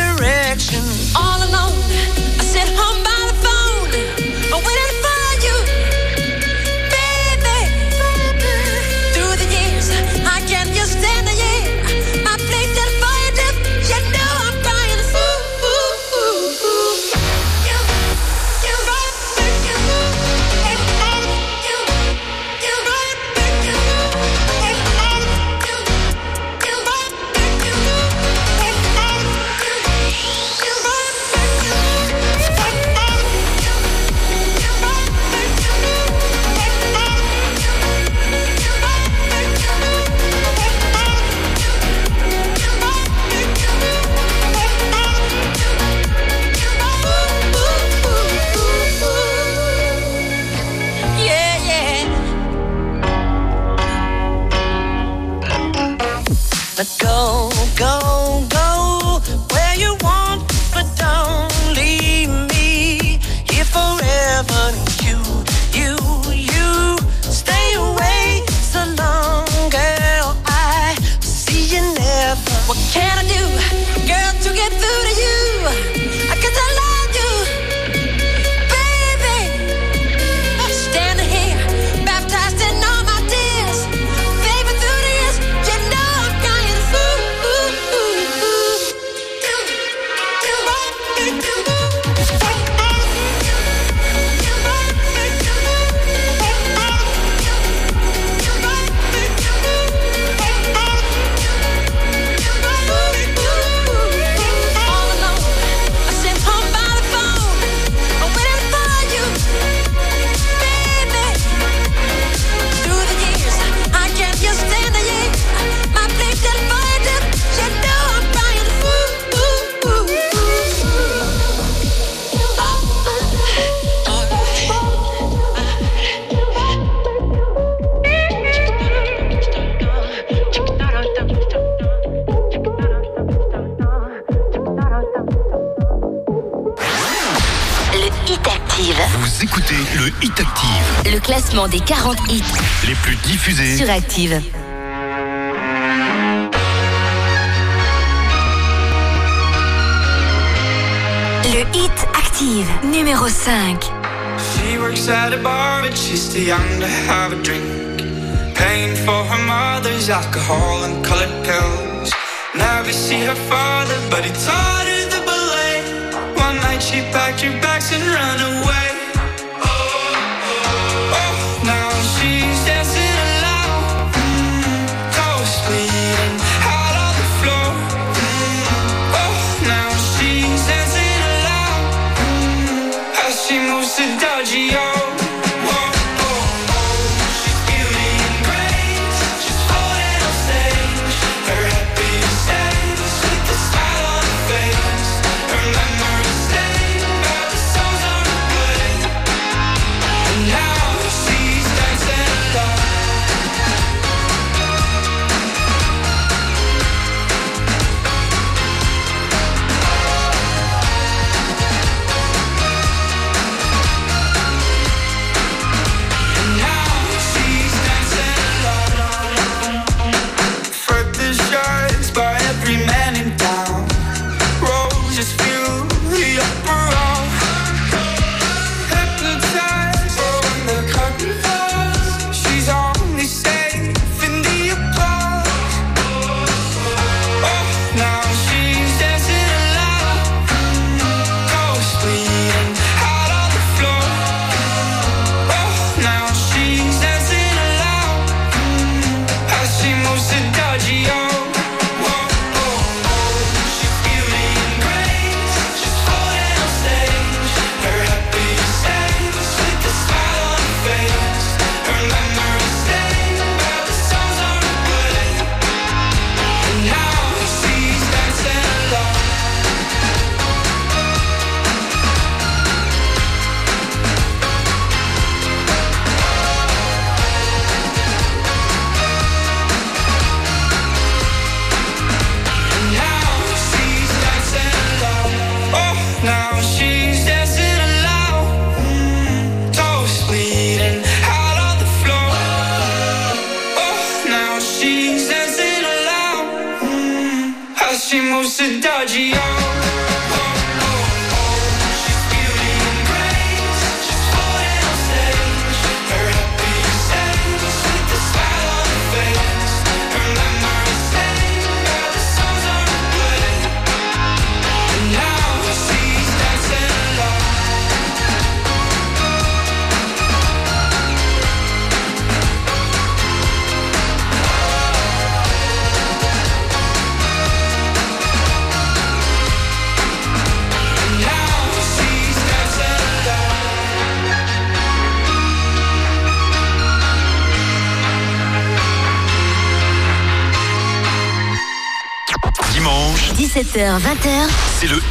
classement des 40 hits les plus diffusés sur Active. Le hit Active numéro 5. She works at a bar but she's too young to have a drink. Paying for her mother's alcohol and colored pills. Never see her father but he taught her the ballet. One night she packed her bags and ran away.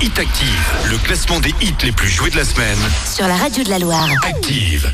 Hit Active, le classement des hits les plus joués de la semaine. Sur la radio de la Loire. Active.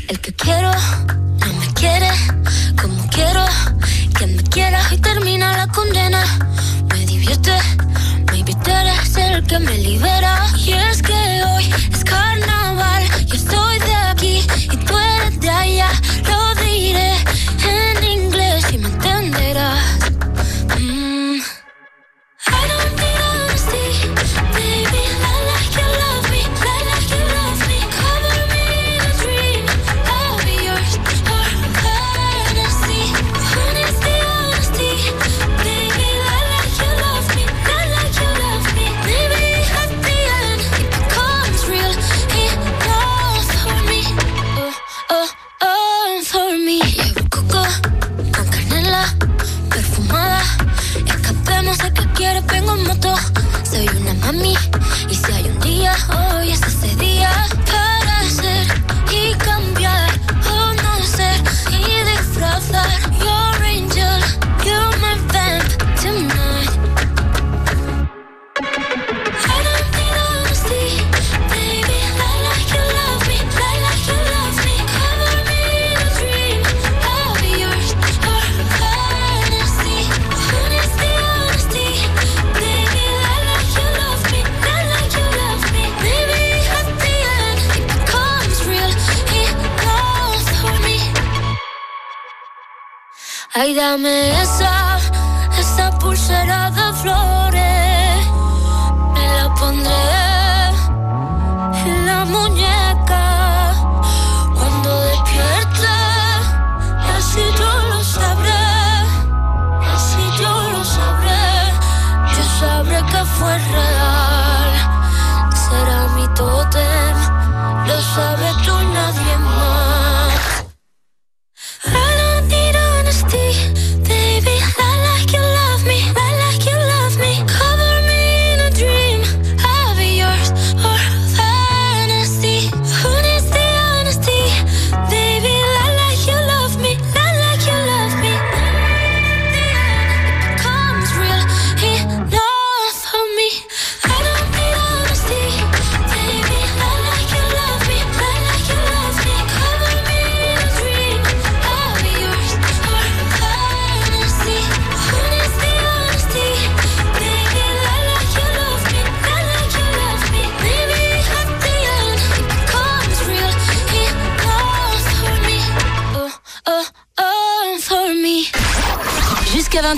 Dame esa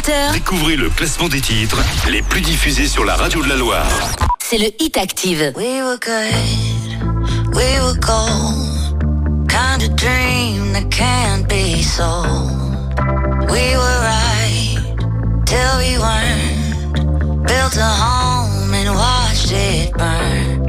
18h. Découvrez le classement des titres les plus diffusés sur la radio de la Loire. C'est le Hit Active. We were good, we were gold. Kind of dream that can't be sold. We were right till we weren't. Built a home and watched it burn.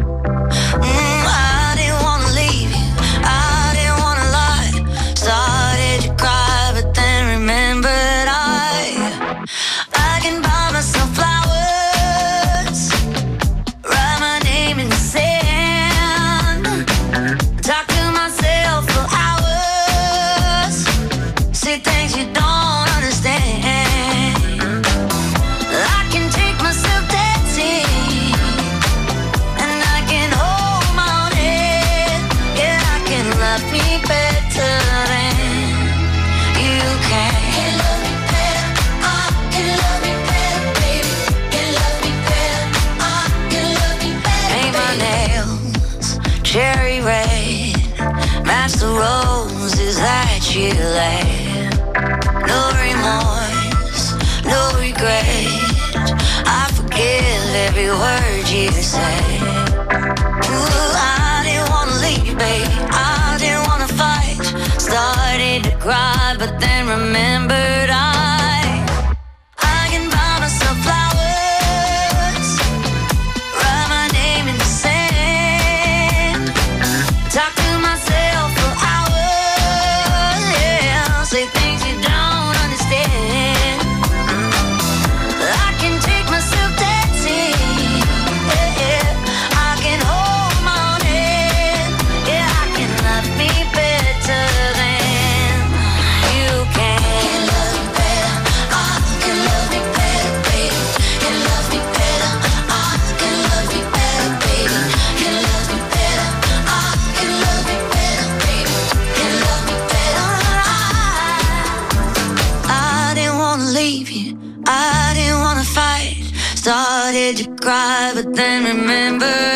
you cry, but then remember.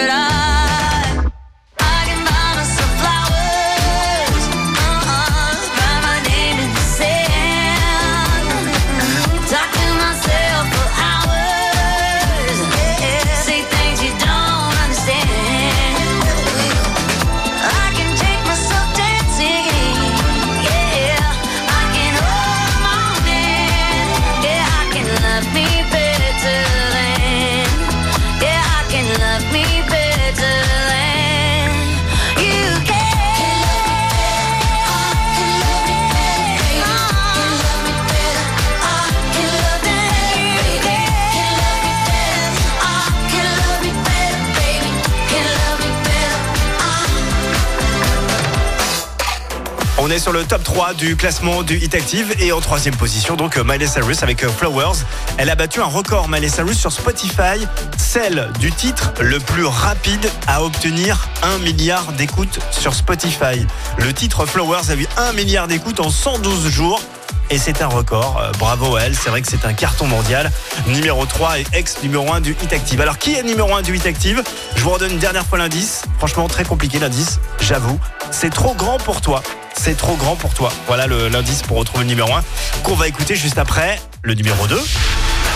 sur le top 3 du classement du Hit Active. Et en troisième position, donc euh, Miley Cyrus avec euh, Flowers. Elle a battu un record, Miley Cyrus, sur Spotify, celle du titre le plus rapide à obtenir 1 milliard d'écoutes sur Spotify. Le titre Flowers a eu 1 milliard d'écoutes en 112 jours et c'est un record. Euh, bravo à elle, c'est vrai que c'est un carton mondial. Numéro 3 et ex numéro 1 du Hit Active. Alors qui est numéro 1 du Hit Active? Je vous redonne une dernière fois l'indice. Franchement très compliqué l'indice, j'avoue. C'est trop grand pour toi. C'est trop grand pour toi. Voilà le- l'indice pour retrouver le numéro 1 qu'on va écouter juste après le numéro 2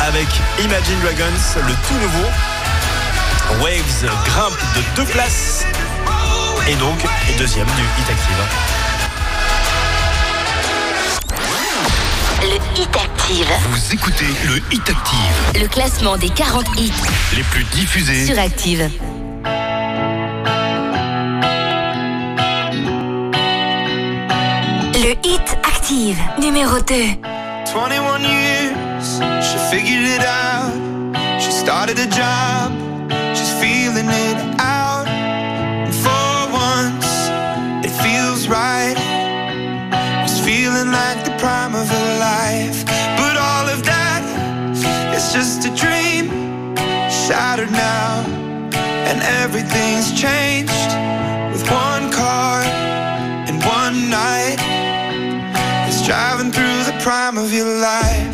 avec Imagine Dragons, le tout nouveau. Waves grimpe de deux places et donc est deuxième du Hit Active. Le Hit Active. Vous écoutez le Hit Active, Le classement des 40 hits les plus diffusés. sur Active. Hit Active, numéro 2. 21 years, she figured it out. She started a job, she's feeling it out. And for once, it feels right. It's feeling like the prime of her life. But all of that is just a dream, shattered now. And everything's changed driving through the prime of your life.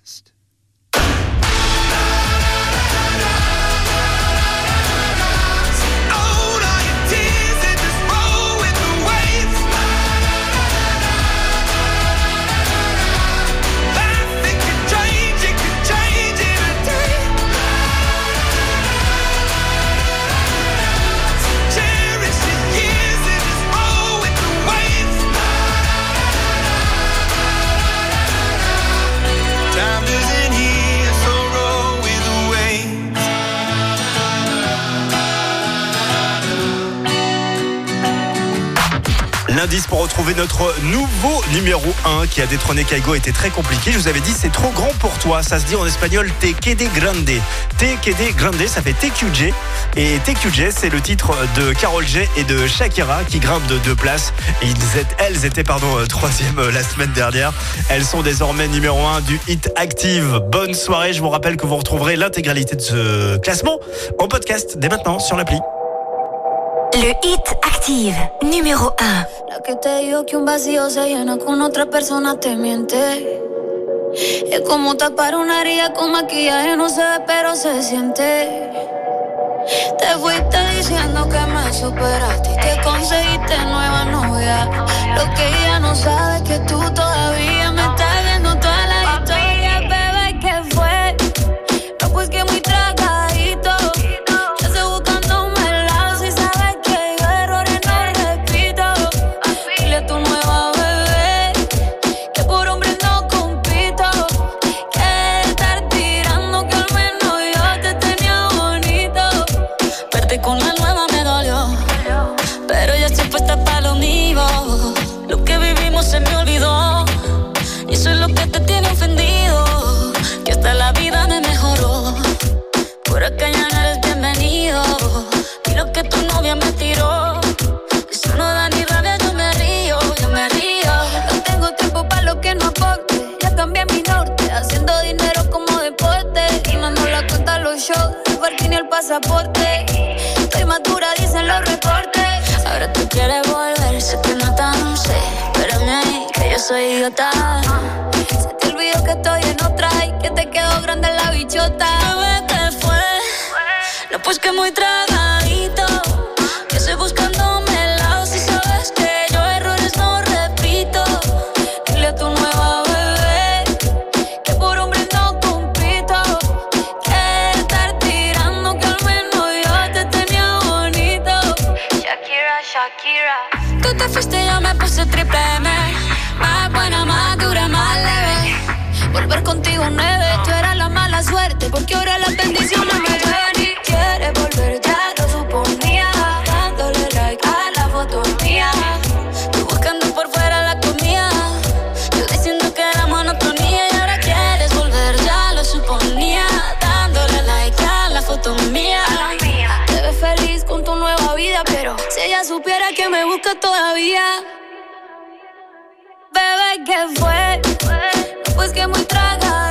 Retrouver notre nouveau numéro 1 qui a détrôné Kaigo était très compliqué. Je vous avais dit c'est trop grand pour toi. Ça se dit en espagnol Te quede grande. Te quede grande, ça fait TQJ. Et TQJ, c'est le titre de Carol G et de Shakira qui grimpent de deux places. Ils étaient- elles étaient pardon euh, troisième euh, la semaine dernière. Elles sont désormais numéro 1 du Hit Active. Bonne soirée. Je vous rappelle que vous retrouverez l'intégralité de ce classement en podcast dès maintenant sur l'appli. Le Hit Active, numéro 1. La que te digo que un vacío se llena con otra persona te miente. Es como tapar una herida con maquillaje, no se pero se siente. Te fuiste diciendo que me superaste y que conseguiste nueva novia. Lo que ella no sabe es que tú todavía cuenta los shows, el pasaporte. Estoy madura, dicen los reportes. Ahora tú quieres volver, sé que no tan sé. Espérame ahí, que yo soy idiota. Se te olvidó que estoy en otra y que te quedó grande la bichota. Bebé, ¿qué fue? No, pues que muy tragadito. me busca todavía. Bebé, ¿qué fue? Pues que muy tragada.